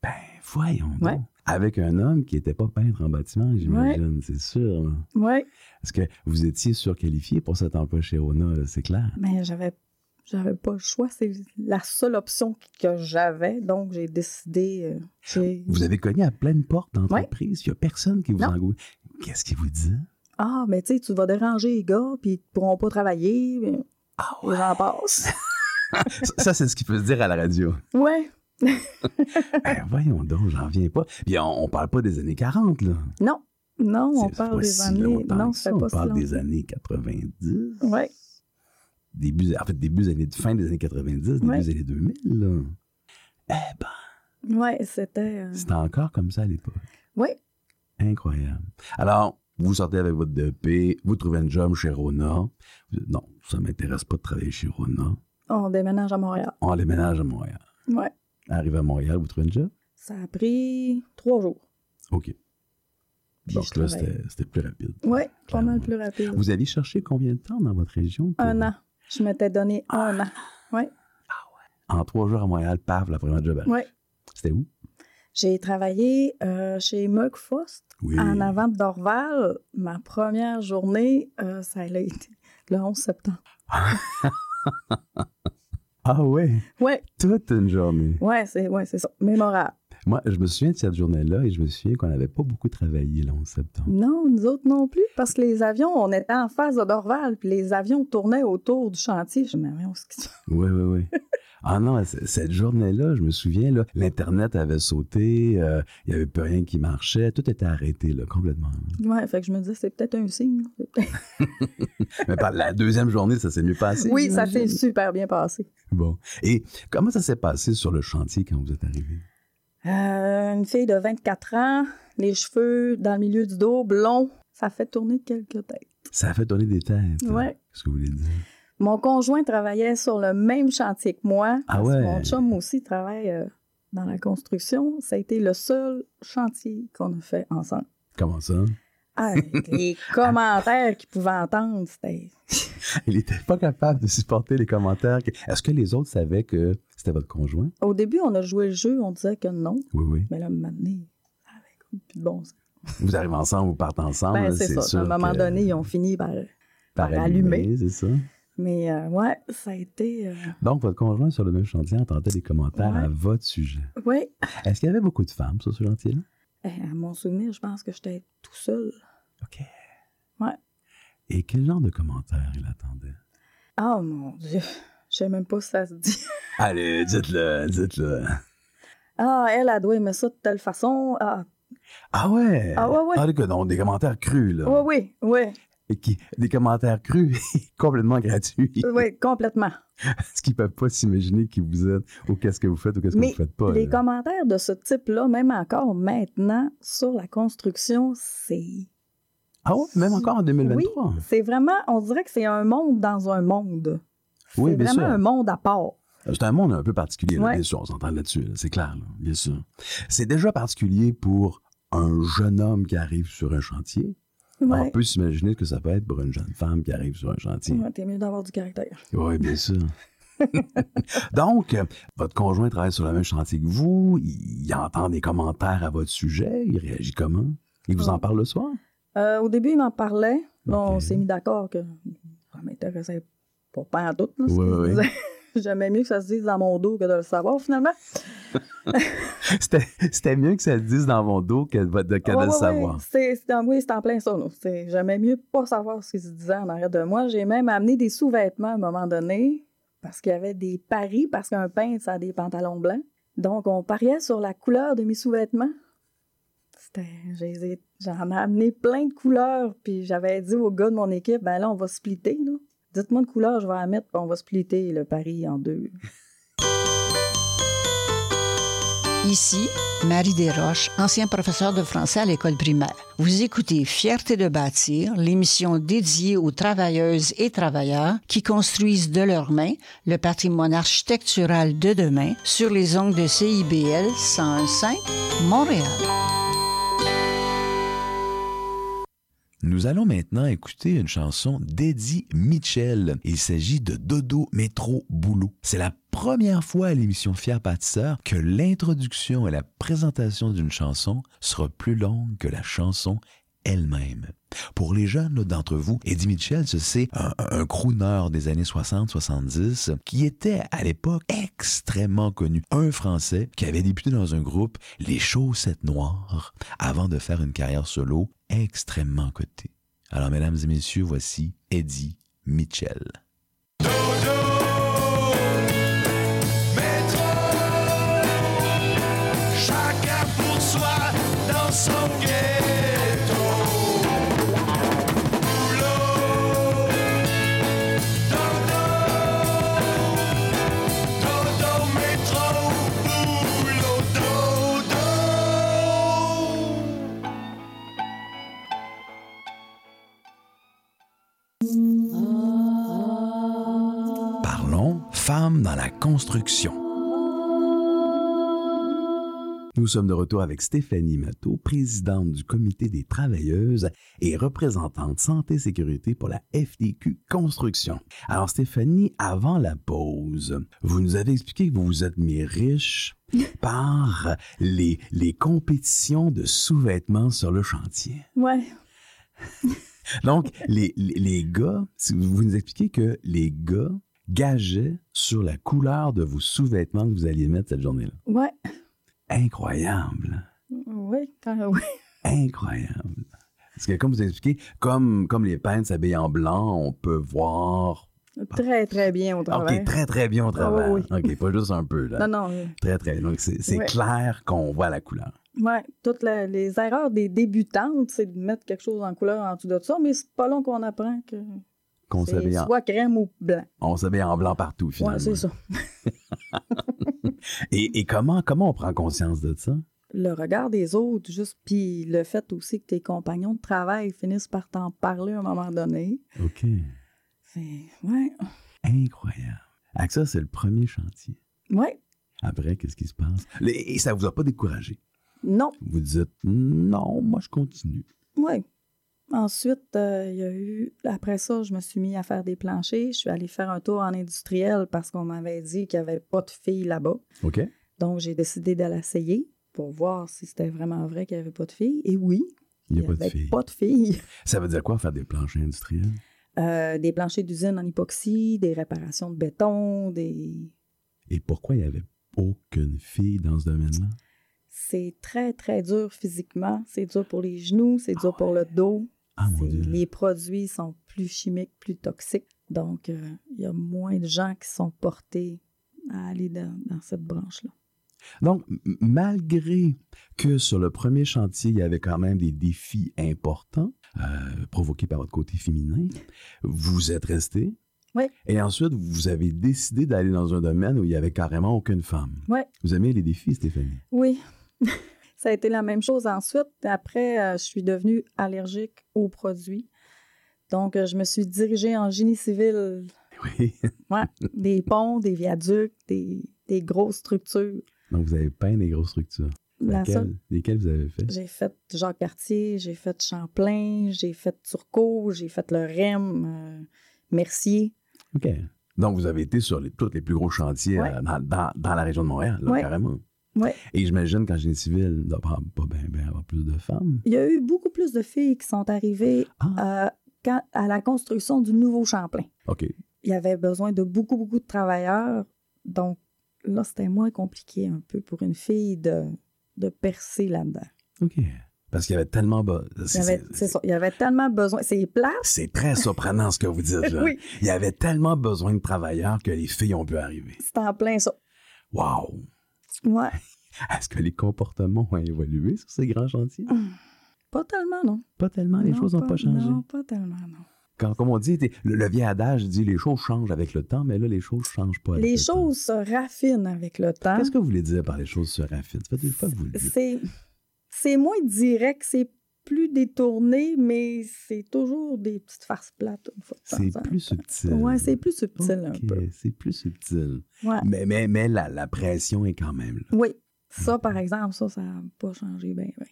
Ben, voyons donc. Ouais. Avec un homme qui n'était pas peintre en bâtiment, j'imagine, c'est sûr. Ouais. Est-ce que vous étiez surqualifié pour cet emploi chez Rona, c'est clair? Mais j'avais j'avais pas le choix, c'est la seule option que j'avais, donc j'ai décidé. euh, Vous avez cogné à pleine porte d'entreprise. Il n'y a personne qui vous Non. engouille. Qu'est-ce qu'il vous dit? Ah, mais tu sais, tu vas déranger les gars, puis ils pourront pas travailler. mais Ah Les gens passent. ça, ça, c'est ce qu'il peut se dire à la radio. ouais. Ben, voyons donc, j'en reviens pas. Puis on, on parle pas des années 40, là. Non, non, on parle des si années. Non, ça. pas On si parle des années 90. Ouais. Début, en fait, début des années, fin des années 90, début Ouais. des années 2000, là. Eh ben, Ouais, c'était. euh, c'était encore comme ça à l'époque. Oui. Incroyable. Alors, vous sortez avec votre DP, vous trouvez un job chez Rona. Vous dites, non, ça m'intéresse pas de travailler chez Rona. On déménage à Montréal. On déménage à Montréal. Ouais. Arrive à Montréal, vous trouvez un job? Ça a pris trois jours. OK. Puis Donc là, c'était plus rapide. Oui, pas mal plus rapide. Vous aviez cherché combien de temps dans votre région? pour- Un an. Je m'étais donné un an. Oui. En trois jours à Montréal, paf, la première job. arrive. Oui. C'était où? J'ai travaillé euh, chez Merck Fost Oui. en avant de Dorval. Ma première journée, euh, ça a été le 11 septembre. Ah ouais? Ouais. Toute une journée. Ouais, c'est ouais, c'est ça. Mémorable. Moi, je me souviens de cette journée-là et je me souviens qu'on n'avait pas beaucoup travaillé le 11 septembre. Non, nous autres non plus, parce que les avions, on était en face de Dorval, puis les avions tournaient autour du chantier. Je me on se Oui, oui, oui. Ah non, cette journée-là, je me souviens, là, l'Internet avait sauté, euh, il n'y avait plus rien qui marchait, tout était arrêté, là, complètement. Ouais, fait que je me disais, c'est peut-être un signe. Mais par la deuxième journée, ça s'est mieux passé. oui, ça s'est super bien passé. Bon. Et comment ça s'est passé sur le chantier quand vous êtes arrivé? Euh, une fille de 24 ans, les cheveux dans le milieu du dos, blond, ça fait tourner quelques têtes. Ça a fait donner des têtes. Ouais. Qu'est-ce que vous voulez dire? Mon conjoint travaillait sur le même chantier que moi. Ah parce que ouais. Mon chum aussi travaille euh, dans la construction. Ça a été le seul chantier qu'on a fait ensemble. Comment ça? Ah, les commentaires qu'il pouvait entendre, c'était... Il n'était pas capable de supporter les commentaires. Est-ce que les autres savaient que c'était votre conjoint? Au début, on a joué le jeu, on disait que non. Oui, oui. Mais là, maintenant, plus de bon sens. Vous arrivez ensemble, vous partez ensemble. Ben, c'est ça. sûr À un moment que- donné, ils ont fini par, par par allumer, allumer. c'est ça? Mais euh, ouais, ça a été... euh, Donc, votre conjoint sur le même chantier entendait des commentaires à votre sujet. Oui. Est-ce qu'il y avait beaucoup de femmes sur ce chantier-là? Eh, à mon souvenir, je pense que j'étais tout seul. OK. Ouais. Et quel genre de commentaires il attendait? Oh mon Dieu. Je sais même pas si ça se dit. Allez, dites-le, dites-le. Ah, elle, elle doit aimer ça de telle façon. Ah, Ah ouais? Ah ouais, ouais. Ah, que non, des commentaires crus, là. oui, oui, oui. Et qui, des commentaires crus complètement gratuits. Oui, complètement. Parce qu'ils peuvent pas s'imaginer qui vous êtes ou qu'est-ce que vous faites ou qu'est-ce que vous faites pas. les là. commentaires de ce type-là, même encore maintenant, sur la construction, c'est... Ah ouais, même encore en 2023? Oui, c'est vraiment, on dirait que c'est un monde dans un monde. Oui, c'est bien vraiment sûr. un monde à part. C'est un monde un peu particulier, là, Ouais. bien sûr, on s'entend là-dessus, là, c'est clair, là, bien sûr. C'est déjà particulier pour un jeune homme qui arrive sur un chantier. Ouais. On peut s'imaginer que ça peut être pour une jeune femme qui arrive sur un chantier. Ouais, T'es mieux d'avoir du caractère. Oui, bien sûr. Donc, votre conjoint travaille sur le même chantier que vous, il, entend des commentaires à votre sujet, il réagit comment? Il vous en Ouais. parle le soir? Euh, au début, il m'en parlait. Là, on s'est mis d'accord que ça m'intéressait pas, pas en tout. là, ce Ouais, qu'il ouais. disait. J'aimais mieux que ça se dise dans mon dos que de le savoir, finalement. C'était mieux que ça le dise dans mon dos que, de- que de Ouais, le savoir. C'est- oui, c'est en plein ça. J'aimais mieux pas savoir ce qu'il se disait en arrière de moi. J'ai même amené des sous-vêtements à un moment donné parce qu'il y avait des paris, parce qu'un peintre, ça a des pantalons blancs. Donc, on pariait sur la couleur de mes sous-vêtements. Ai- J'en ai amené plein de couleurs, puis j'avais dit au gars de mon équipe, ben là, on va splitter, là. Dites-moi de couleur, je vais la mettre, on va splitter le pari en deux. Ici, Marie Desroches, ancien professeur de français à l'école primaire. Vous écoutez Fierté de bâtir, l'émission dédiée aux travailleuses et travailleurs qui construisent de leurs mains le patrimoine architectural de demain sur les ondes de CIBL 101.5 Montréal. Nous allons maintenant écouter une chanson d'Eddie Mitchell. Il s'agit de Dodo Métro Boulot. C'est la première fois à l'émission Fier Pâtisseur que l'introduction et la présentation d'une chanson sera plus longue que la chanson elle-même. Pour les jeunes d'entre vous, Eddie Mitchell, ce, c'est un, un des années 60-70 qui était à l'époque extrêmement connu. Un Français qui avait débuté dans un groupe, Les Chaussettes Noires, avant de faire une carrière solo extrêmement cotée. Alors, mesdames et messieurs, voici Eddie Mitchell. Femmes dans la construction. Nous sommes de retour avec Stéphanie Matteau, présidente du Comité des travailleuses et représentante santé-sécurité pour la FDQ Construction. Alors Stéphanie, avant la pause, vous nous avez expliqué que vous vous êtes mis riche par les, les compétitions de sous-vêtements sur le chantier. Ouais. Donc, les, les, les gars, vous nous expliquez que les gars gageaient sur la couleur de vos sous-vêtements que vous alliez mettre cette journée-là. Ouais. Incroyable. Oui, quand, oui. Incroyable. Parce que comme vous expliquez, comme, comme les peintres s'habillent en blanc, on peut voir... Très, très bien au travail. OK, très, très bien au travail. oui. OK, pas juste un peu, là. Non, non. Très, très bien. Donc, c'est Ouais. clair qu'on voit la couleur. Oui, toutes la- les erreurs des débutantes, c'est de mettre quelque chose en couleur en dessous de ça, mais c'est pas long qu'on apprend que Qu'on s'habille en... soit crème ou blanc. On s'habille en blanc partout, finalement. Ouais, c'est ça. Et, et comment, comment on prend conscience de ça? Le regard des autres, juste, puis le fait aussi que tes compagnons de travail finissent par t'en parler à un moment donné. OK. C'est, ouais, Incroyable. Avec ça, c'est le premier chantier. ouais, Après, qu'est-ce qui se passe? Et ça vous a pas découragé? non, Vous dites, non, moi, je continue. ouais. Ensuite, euh, il y a eu, après ça, je me suis mis à faire des planchers. Je suis allée faire un tour en industriel parce qu'on m'avait dit qu'il n'y avait pas de filles là-bas. OK? Donc, j'ai décidé d'aller essayer pour voir si c'était vraiment vrai qu'il n'y avait pas de filles. Et oui, Il n'y a il pas n'y de avait filles. pas de filles. Ça veut dire quoi, faire des planchers industriels? Euh, des planchers d'usine en époxy, des réparations de béton, des... Et pourquoi il n'y avait aucune fille dans ce domaine-là? C'est très, très dur physiquement. C'est dur pour les genoux, c'est dur pour le dos. Ah, mon C'est- Dieu. Les produits sont plus chimiques, plus toxiques. Donc, euh, il y a moins de gens qui sont portés à aller dans, dans cette branche-là. Donc, malgré que sur le premier chantier, il y avait quand même des défis importants euh, provoqués par votre côté féminin, vous êtes resté. Oui. Et ensuite, vous avez décidé d'aller dans un domaine où il n'y avait carrément aucune femme. Ouais. Vous aimez les défis, Stéphanie? Oui. Ça a été la même chose ensuite. Après, euh, je suis devenue allergique aux produits. Donc, euh, je me suis dirigée en génie civil. Oui. Ouais. des ponts, des viaducs, des, des grosses structures. Donc, vous avez peint des grosses structures. Lesquelles, vous avez fait? J'ai fait Jacques Cartier, j'ai fait Champlain, j'ai fait Turcot, j'ai fait le REM, euh, Mercier. OK. Donc, vous avez été sur les- tous les plus gros chantiers Ouais. euh, dans, dans- dans la région de Montréal, là, Ouais. carrément. Ouais. Et j'imagine qu'en génie civil, il doit pas, pas bien bien avoir plus de femmes. Il y a eu beaucoup plus de filles qui sont arrivées Ah. euh, quand- à la construction du nouveau Champlain. OK. Il y avait besoin de beaucoup, beaucoup de travailleurs. Donc là, c'était moins compliqué un peu pour une fille de, de percer là-dedans. OK. Parce qu'il y avait tellement... be- Il y c'est- avait, c'est ça, il y avait tellement besoin. C'est plat. C'est très surprenant ce que vous dites. Là. Oui. Il y avait tellement besoin de travailleurs que les filles ont pu arriver. C'est en plein ça. Wow! Ouais. Est-ce que les comportements ont évolué sur ces grands chantiers? Pas tellement, non. Pas tellement, les Non, choses n'ont pas changé. Non, pas tellement, non. Quand, comme on dit, le, le vieil adage dit les choses changent avec le temps, mais là, les choses ne changent pas avec Les le choses se raffinent avec le temps. Qu'est-ce que vous voulez dire par les choses se raffinent? Fois que vous le c'est moins direct, c'est plus détourné, mais c'est toujours des petites farces plates une fois C'est plus subtil. Ouais, c'est plus subtil un Ok, peu. C'est plus subtil. Ouais. Mais, mais, mais la, la pression est quand même là. Oui, ça, par exemple, ça, ça n'a pas changé bien, bien.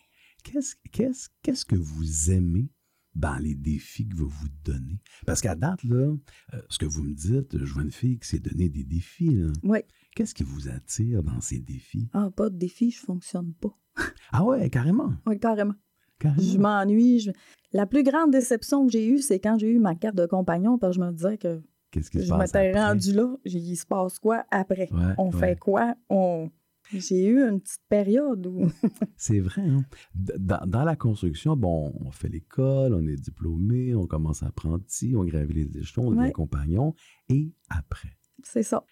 Qu'est-ce, qu'est-ce, qu'est-ce que vous aimez dans les défis que vous vous donnez? Parce qu'à date, là, euh, ce que vous me dites, je vois une fille qui s'est donné des défis. Là. Oui. Qu'est-ce qui vous attire dans ces défis? Ah, pas de défi, je fonctionne pas. Ah ouais, carrément. Oui, carrément. Carrément. Je m'ennuie. je- La plus grande déception que j'ai eue, c'est quand j'ai eu ma carte de compagnon, parce que je me disais que Qu'est-ce qui se je m'étais rendu là. Il se passe quoi après? Ouais, On ouais. fait quoi? On... J'ai eu une petite période où. C'est vrai. Hein? Dans, dans la construction, bon, on fait l'école, on est diplômé, on commence apprenti, on gravit les échelons, on devient Ouais. compagnon. Et après? c'est ça.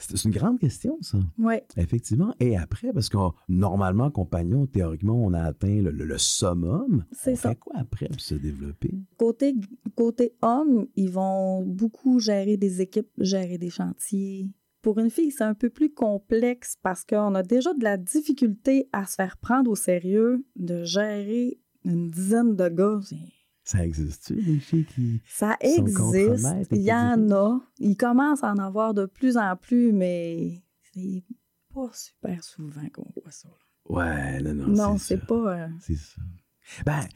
C'est une grande question, ça. Oui. Effectivement. Et après, parce que normalement, compagnon, théoriquement, on a atteint le, le- le summum. C'est ça. fait quoi après pour se développer? Côté, côté homme, ils vont beaucoup gérer des équipes, gérer des chantiers. Pour une fille, c'est un peu plus complexe parce qu'on a déjà de la difficulté à se faire prendre au sérieux, de gérer une dizaine de gars. Ça existe-tu, des filles qui. Ça sont existe. Il y en a. Il commence à en avoir de plus en plus, mais c'est pas super souvent qu'on voit ça. là. Ouais, non, non. Non, c'est c'est pas. euh, C'est ça. Ben,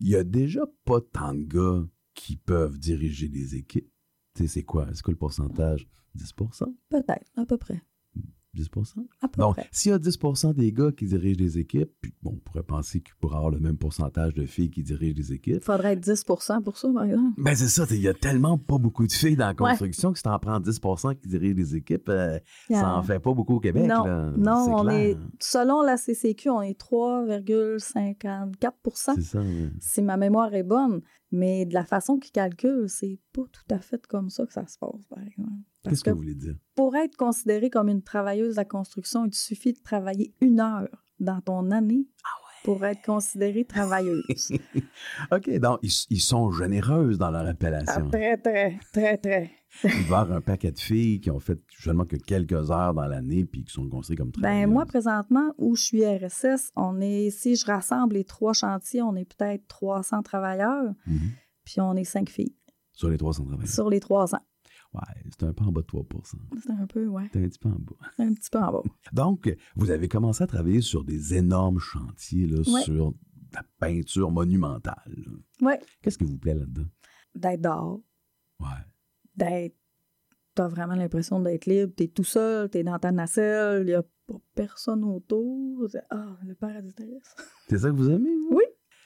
il y a déjà pas tant de gars qui peuvent diriger des équipes. Tu sais, c'est quoi? Est-ce que le pourcentage? 10% Peut-être, à peu près. 10 À peu Donc, s'il y a 10% des gars qui dirigent des équipes, puis bon, on pourrait penser qu'il pourrait avoir le même pourcentage de filles qui dirigent des équipes. Il faudrait être 10% pour ça, par exemple. Ben, c'est ça, il y a tellement pas beaucoup de filles dans la Ouais. construction que si t'en prends 10% qui dirigent des équipes, euh, ça en fait pas beaucoup au Québec. non, là. non on clair. est. Selon la CCQ, on est 3,54% C'est ça. ouais. si ma mémoire est bonne. Mais de la façon qu'ils calculent, c'est pas tout à fait comme ça que ça se passe, par exemple. Qu'est-ce que vous voulez dire? pour être considérée comme une travailleuse de la construction, il te suffit de travailler une heure dans ton année pour être considérée travailleuse. OK, donc ils, ils sont généreuses dans leur Ah, appellation. très, très, très, très. Avoir un paquet de filles qui ont fait seulement que quelques heures dans l'année puis qui sont considérées comme Ben, travailleuses. moi, présentement, où je suis RSS, on est, si je rassemble les trois chantiers, on est peut-être 300 travailleurs, Mhm. puis on est cinq filles Sur les 300 travailleurs. sur les 300. Ouais, c'est un peu en bas de 3% C'est un peu, ouais, C'est un petit peu en bas. un petit peu en bas. Donc, vous avez commencé à travailler sur des énormes chantiers, là, Ouais. sur la peinture monumentale. Ouais, Qu'est-ce qui vous plaît là-dedans? d'être dehors, Ouais. D'être. T'as vraiment l'impression d'être libre, t'es tout seul, t'es dans ta nacelle, il n'y a pas personne autour. Ah, le paradis terrestre. C'est ça que vous aimez, vous? Oui.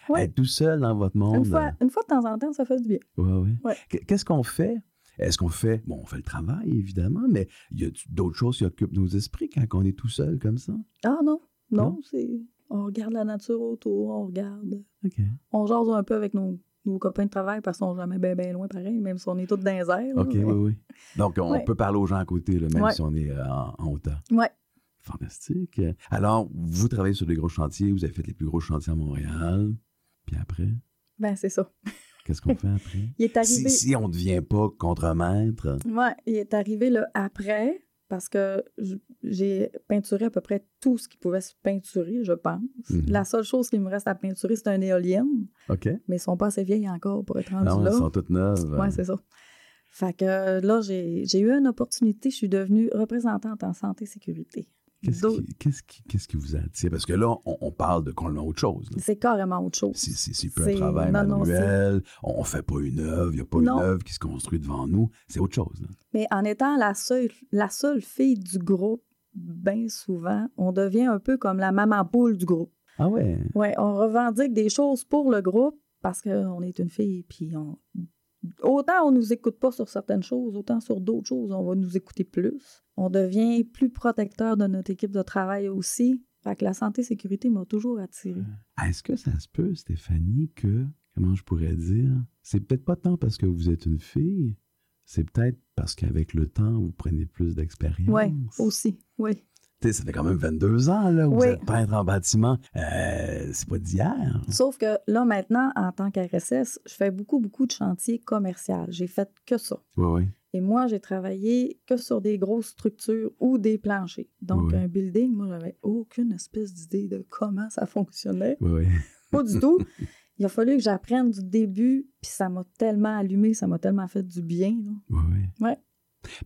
ouais. Être tout seul dans votre monde. Une fois, une fois de temps en temps, ça fait du bien. euh, ouais. Ouais. Qu- Qu'est-ce qu'on fait? Est-ce qu'on fait, bon, on fait le travail, évidemment, mais il y a d'autres choses qui occupent nos esprits quand on est tout seul comme ça? Ah non, non, Non? c'est. On regarde la nature autour, on regarde. OK. On jase un peu avec nos, nos copains de travail parce qu'ils sont jamais bien bien loin pareil, même si on est tous dans les airs. là, OK, mais- oui, oui. Donc, on Ouais. peut parler aux gens à côté, là, même Ouais. si on est euh, en, en hauteur. Ouais. Fantastique. Alors, vous travaillez sur des gros chantiers, vous avez fait les plus gros chantiers à Montréal. Puis après, Ben, c'est ça. qu'est-ce qu'on fait après? Il est arrivé. Si, si on ne devient pas contremaître, Ouais, il est arrivé le après parce que j'ai peinturé à peu près tout ce qui pouvait se peinturer, je pense. Mhm. La seule chose qui me reste à peinturer, c'est un éolienne, OK? mais ils sont pas assez vieilles encore pour être rendus Non, là. elles sont toutes neuves. Ouais, c'est ça. Fait que euh, là, j'ai j'ai eu une opportunité, je suis devenue représentante en santé et sécurité. Qu'est-ce qui, vous a attiré? Parce que là, on, on parle de complètement autre chose. C'est carrément autre chose. C'est, plus un travail non, non, manuel, on ne fait pas une œuvre, il n'y a pas Non. une œuvre qui se construit devant nous. C'est autre chose. là. Mais en étant la seule, la seule fille du groupe, bien souvent, on devient un peu comme la maman poule du groupe. Ah ouais? Ouais, on revendique des choses pour le groupe parce qu'on est une fille, puis on... Autant on nous écoute pas sur certaines choses, autant sur d'autres choses, on va nous écouter plus. On devient plus protecteur de notre équipe de travail aussi. Fait que la santé sécurité m'a toujours attirée. Est-ce que ça se peut, Stéphanie, que, comment je pourrais dire, c'est peut-être pas tant parce que vous êtes une fille, c'est peut-être parce qu'avec le temps, vous prenez plus d'expérience? Oui, aussi, oui. Ça fait quand même 22 ans là, où vous Oui. êtes peintre en bâtiment. Euh, c'est pas d'hier. Sauf que là, maintenant, en tant qu'RSS, je fais beaucoup, beaucoup de chantiers commerciaux. J'ai fait que ça. Oui, oui. Et moi, j'ai travaillé que sur des grosses structures ou des planchers. Donc, Oui. un building, moi, j'avais aucune espèce d'idée de comment ça fonctionnait. Oui. Pas du tout. Il a fallu que j'apprenne du début, puis ça m'a tellement allumé, ça m'a tellement fait du bien. là. Oui. Ouais.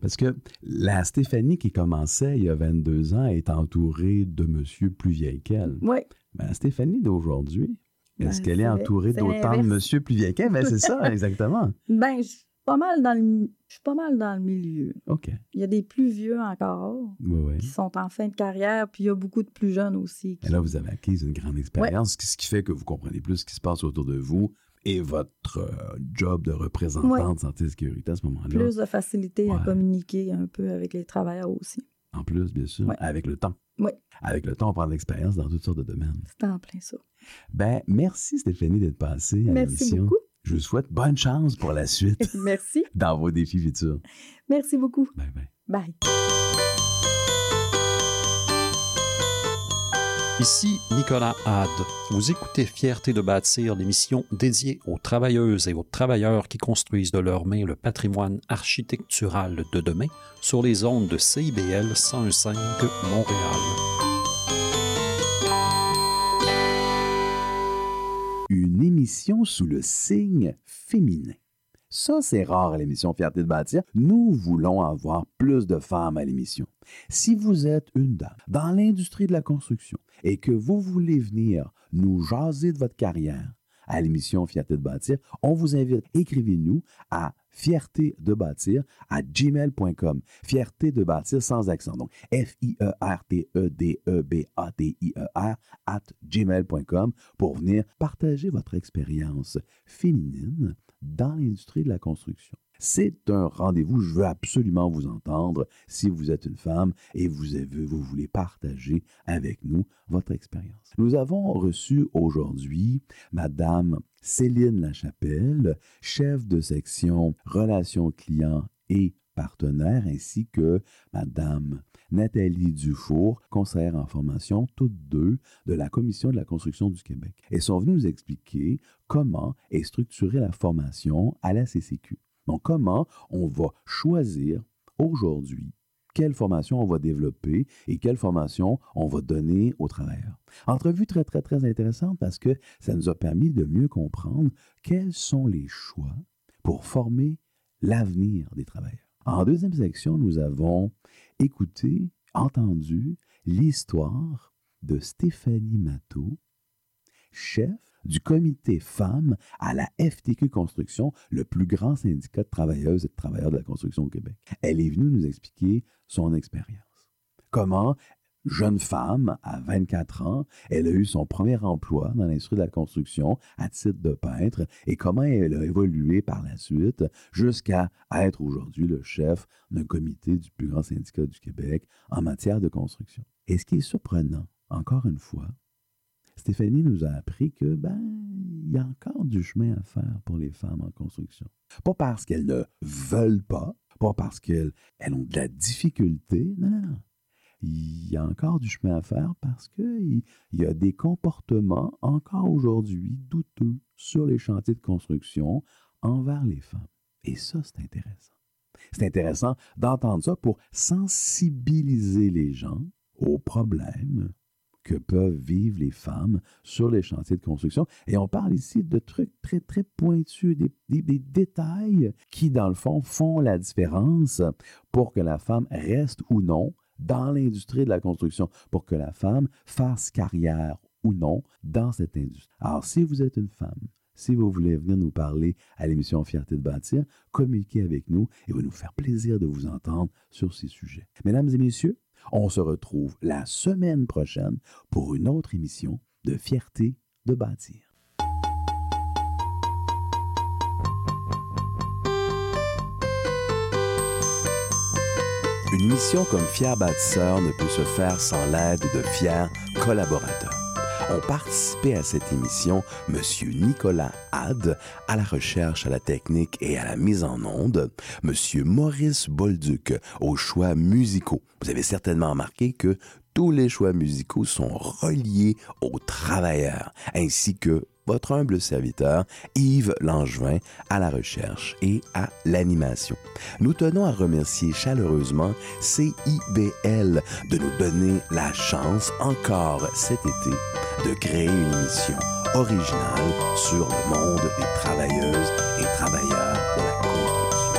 Parce que la Stéphanie qui commençait il y a 22 ans est entourée de monsieur plus vieil qu'elle. Oui. Ben, la Stéphanie d'aujourd'hui, est-ce Ben, qu'elle est entourée d'autant de monsieur plus vieil qu'elle? Ben, c'est ça, exactement. Ben, je suis pas mal dans le, je suis pas mal dans le milieu. OK. Il y a des plus vieux encore Oui, oui. qui sont en fin de carrière, puis il y a beaucoup de plus jeunes aussi. Et là, vous avez acquis une grande expérience, ce qui fait que vous comprenez plus ce qui se passe autour de vous et votre euh, job de représentante Ouais. santé et sécurité à ce moment-là. Plus de facilité à communiquer un peu avec les travailleurs aussi. En plus, bien sûr, Ouais. avec le temps. Oui, Avec le temps, on prend de l'expérience dans toutes sortes de domaines. c'est en plein ça. Ben, merci Stéphanie d'être passée à Merci beaucoup. Je vous souhaite bonne chance pour la suite Merci. dans vos défis futurs. Merci beaucoup. Bye bye. Bye. Ici Nicolas Hade. Vous écoutez Fierté de bâtir, l'émission dédiée aux travailleuses et aux travailleurs qui construisent de leurs mains le patrimoine architectural de demain sur les ondes de CIBL 101.5 Montréal. une émission sous le signe féminin. Ça, c'est rare à l'émission Fierté de bâtir. Nous voulons avoir plus de femmes à l'émission. Si vous êtes une dame dans l'industrie de la construction et que vous voulez venir nous jaser de votre carrière à l'émission Fierté de bâtir, on vous invite, écrivez-nous à fierté de bâtir à gmail.com. Fierté de bâtir sans accent. Donc, F-I-E-R-T-E-D-E-B-A-T-I-E-R at gmail.com pour venir partager votre expérience féminine dans l'industrie de la construction. C'est un rendez-vous, je veux absolument vous entendre si vous êtes une femme et vous, avez, vous voulez partager avec nous votre expérience. Nous avons reçu aujourd'hui Madame Céline Lachapelle, chef de section relations clients et partenaires, ainsi que Madame Nathalie Dufour, conseillère en formation, toutes deux de la Commission de la construction du Québec. Elles sont venues nous expliquer comment est structurée la formation à la CCQ. Donc, comment on va choisir aujourd'hui quelle formation on va développer et quelle formation on va donner aux travailleurs. Entrevue très, très, très intéressante parce que ça nous a permis de mieux comprendre quels sont les choix pour former l'avenir des travailleurs. En deuxième section, nous avons écouté, entendu l'histoire de Stéphanie Matteau, chef du comité femmes à la FTQ Construction, le plus grand syndicat de travailleuses et de travailleurs de la construction au Québec. Elle est venue nous expliquer son expérience. Comment, jeune femme à 24 ans, elle a eu son premier emploi dans l'industrie de la construction à titre de peintre et comment elle a évolué par la suite jusqu'à être aujourd'hui le chef d'un comité du plus grand syndicat du Québec en matière de construction? Et ce qui est surprenant, encore une fois, Stéphanie nous a appris que, ben, il y a encore du chemin à faire pour les femmes en construction. Pas parce qu'elles ne veulent pas, pas parce qu'elles ont de la difficulté, non. Il y a encore du chemin à faire parce qu'il y a des comportements encore aujourd'hui douteux sur les chantiers de construction envers les femmes. Et ça, c'est intéressant. C'est intéressant d'entendre ça pour sensibiliser les gens aux problèmes que peuvent vivre les femmes sur les chantiers de construction. Et on parle ici de trucs très, très pointus, des, des, détails qui, dans le fond, font la différence pour que la femme reste ou non dans l'industrie de la construction, pour que la femme fasse carrière ou non dans cette industrie. Alors, si vous êtes une femme, si vous voulez venir nous parler à l'émission Fierté de bâtir, communiquez avec nous et va nous faire plaisir de vous entendre sur ces sujets. Mesdames et messieurs, on se retrouve la semaine prochaine pour une autre émission de Fierté de bâtir. Une mission comme Fier bâtisseur ne peut se faire sans l'aide de fiers collaborateurs ont participé à cette émission M. Nicolas Had à la recherche, à la technique et à la mise en onde, M. Maurice Bolduc aux choix musicaux. Vous avez certainement remarqué que tous les choix musicaux sont reliés aux travailleurs, ainsi que votre humble serviteur Yves Langevin à la recherche et à l'animation. Nous tenons à remercier chaleureusement CIBL de nous donner la chance encore cet été de créer une émission originale sur le monde des travailleuses et travailleurs de la construction.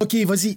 OK, vas-y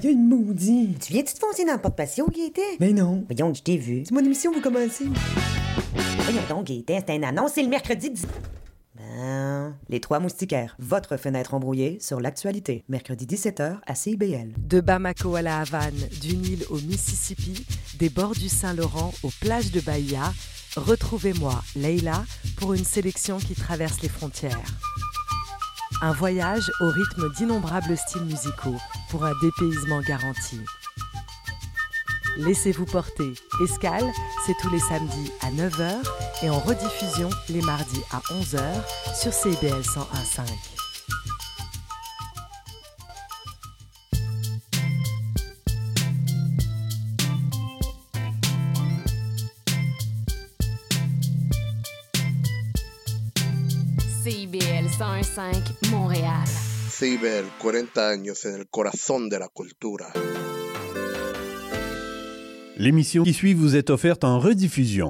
Il y a une maudite. Tu viens-tu te foncer dans le porte-patio, Gaëtan? Mais non. Voyons, je t'ai vu. C'est mon émission, vous commencez. Voyons donc, Gaëtan, c'est un annonce, c'est le mercredi 10... Ben, les Trois Moustiquaires, votre fenêtre embrouillée sur l'actualité. Mercredi 17h à CIBL. De Bamako à la Havane, du Nil au Mississippi, des bords du Saint-Laurent aux plages de Bahia, retrouvez-moi, Leila, pour une sélection qui traverse les frontières. Un voyage au rythme d'innombrables styles musicaux pour un dépaysement garanti. Laissez-vous porter. Escale, c'est tous les samedis à 9h et en rediffusion les mardis à 11h sur CBL 101.5. 101.5 Montréal. CIBEL, 40 años en el corazón de la cultura. L'émission qui suit vous est offerte en rediffusion.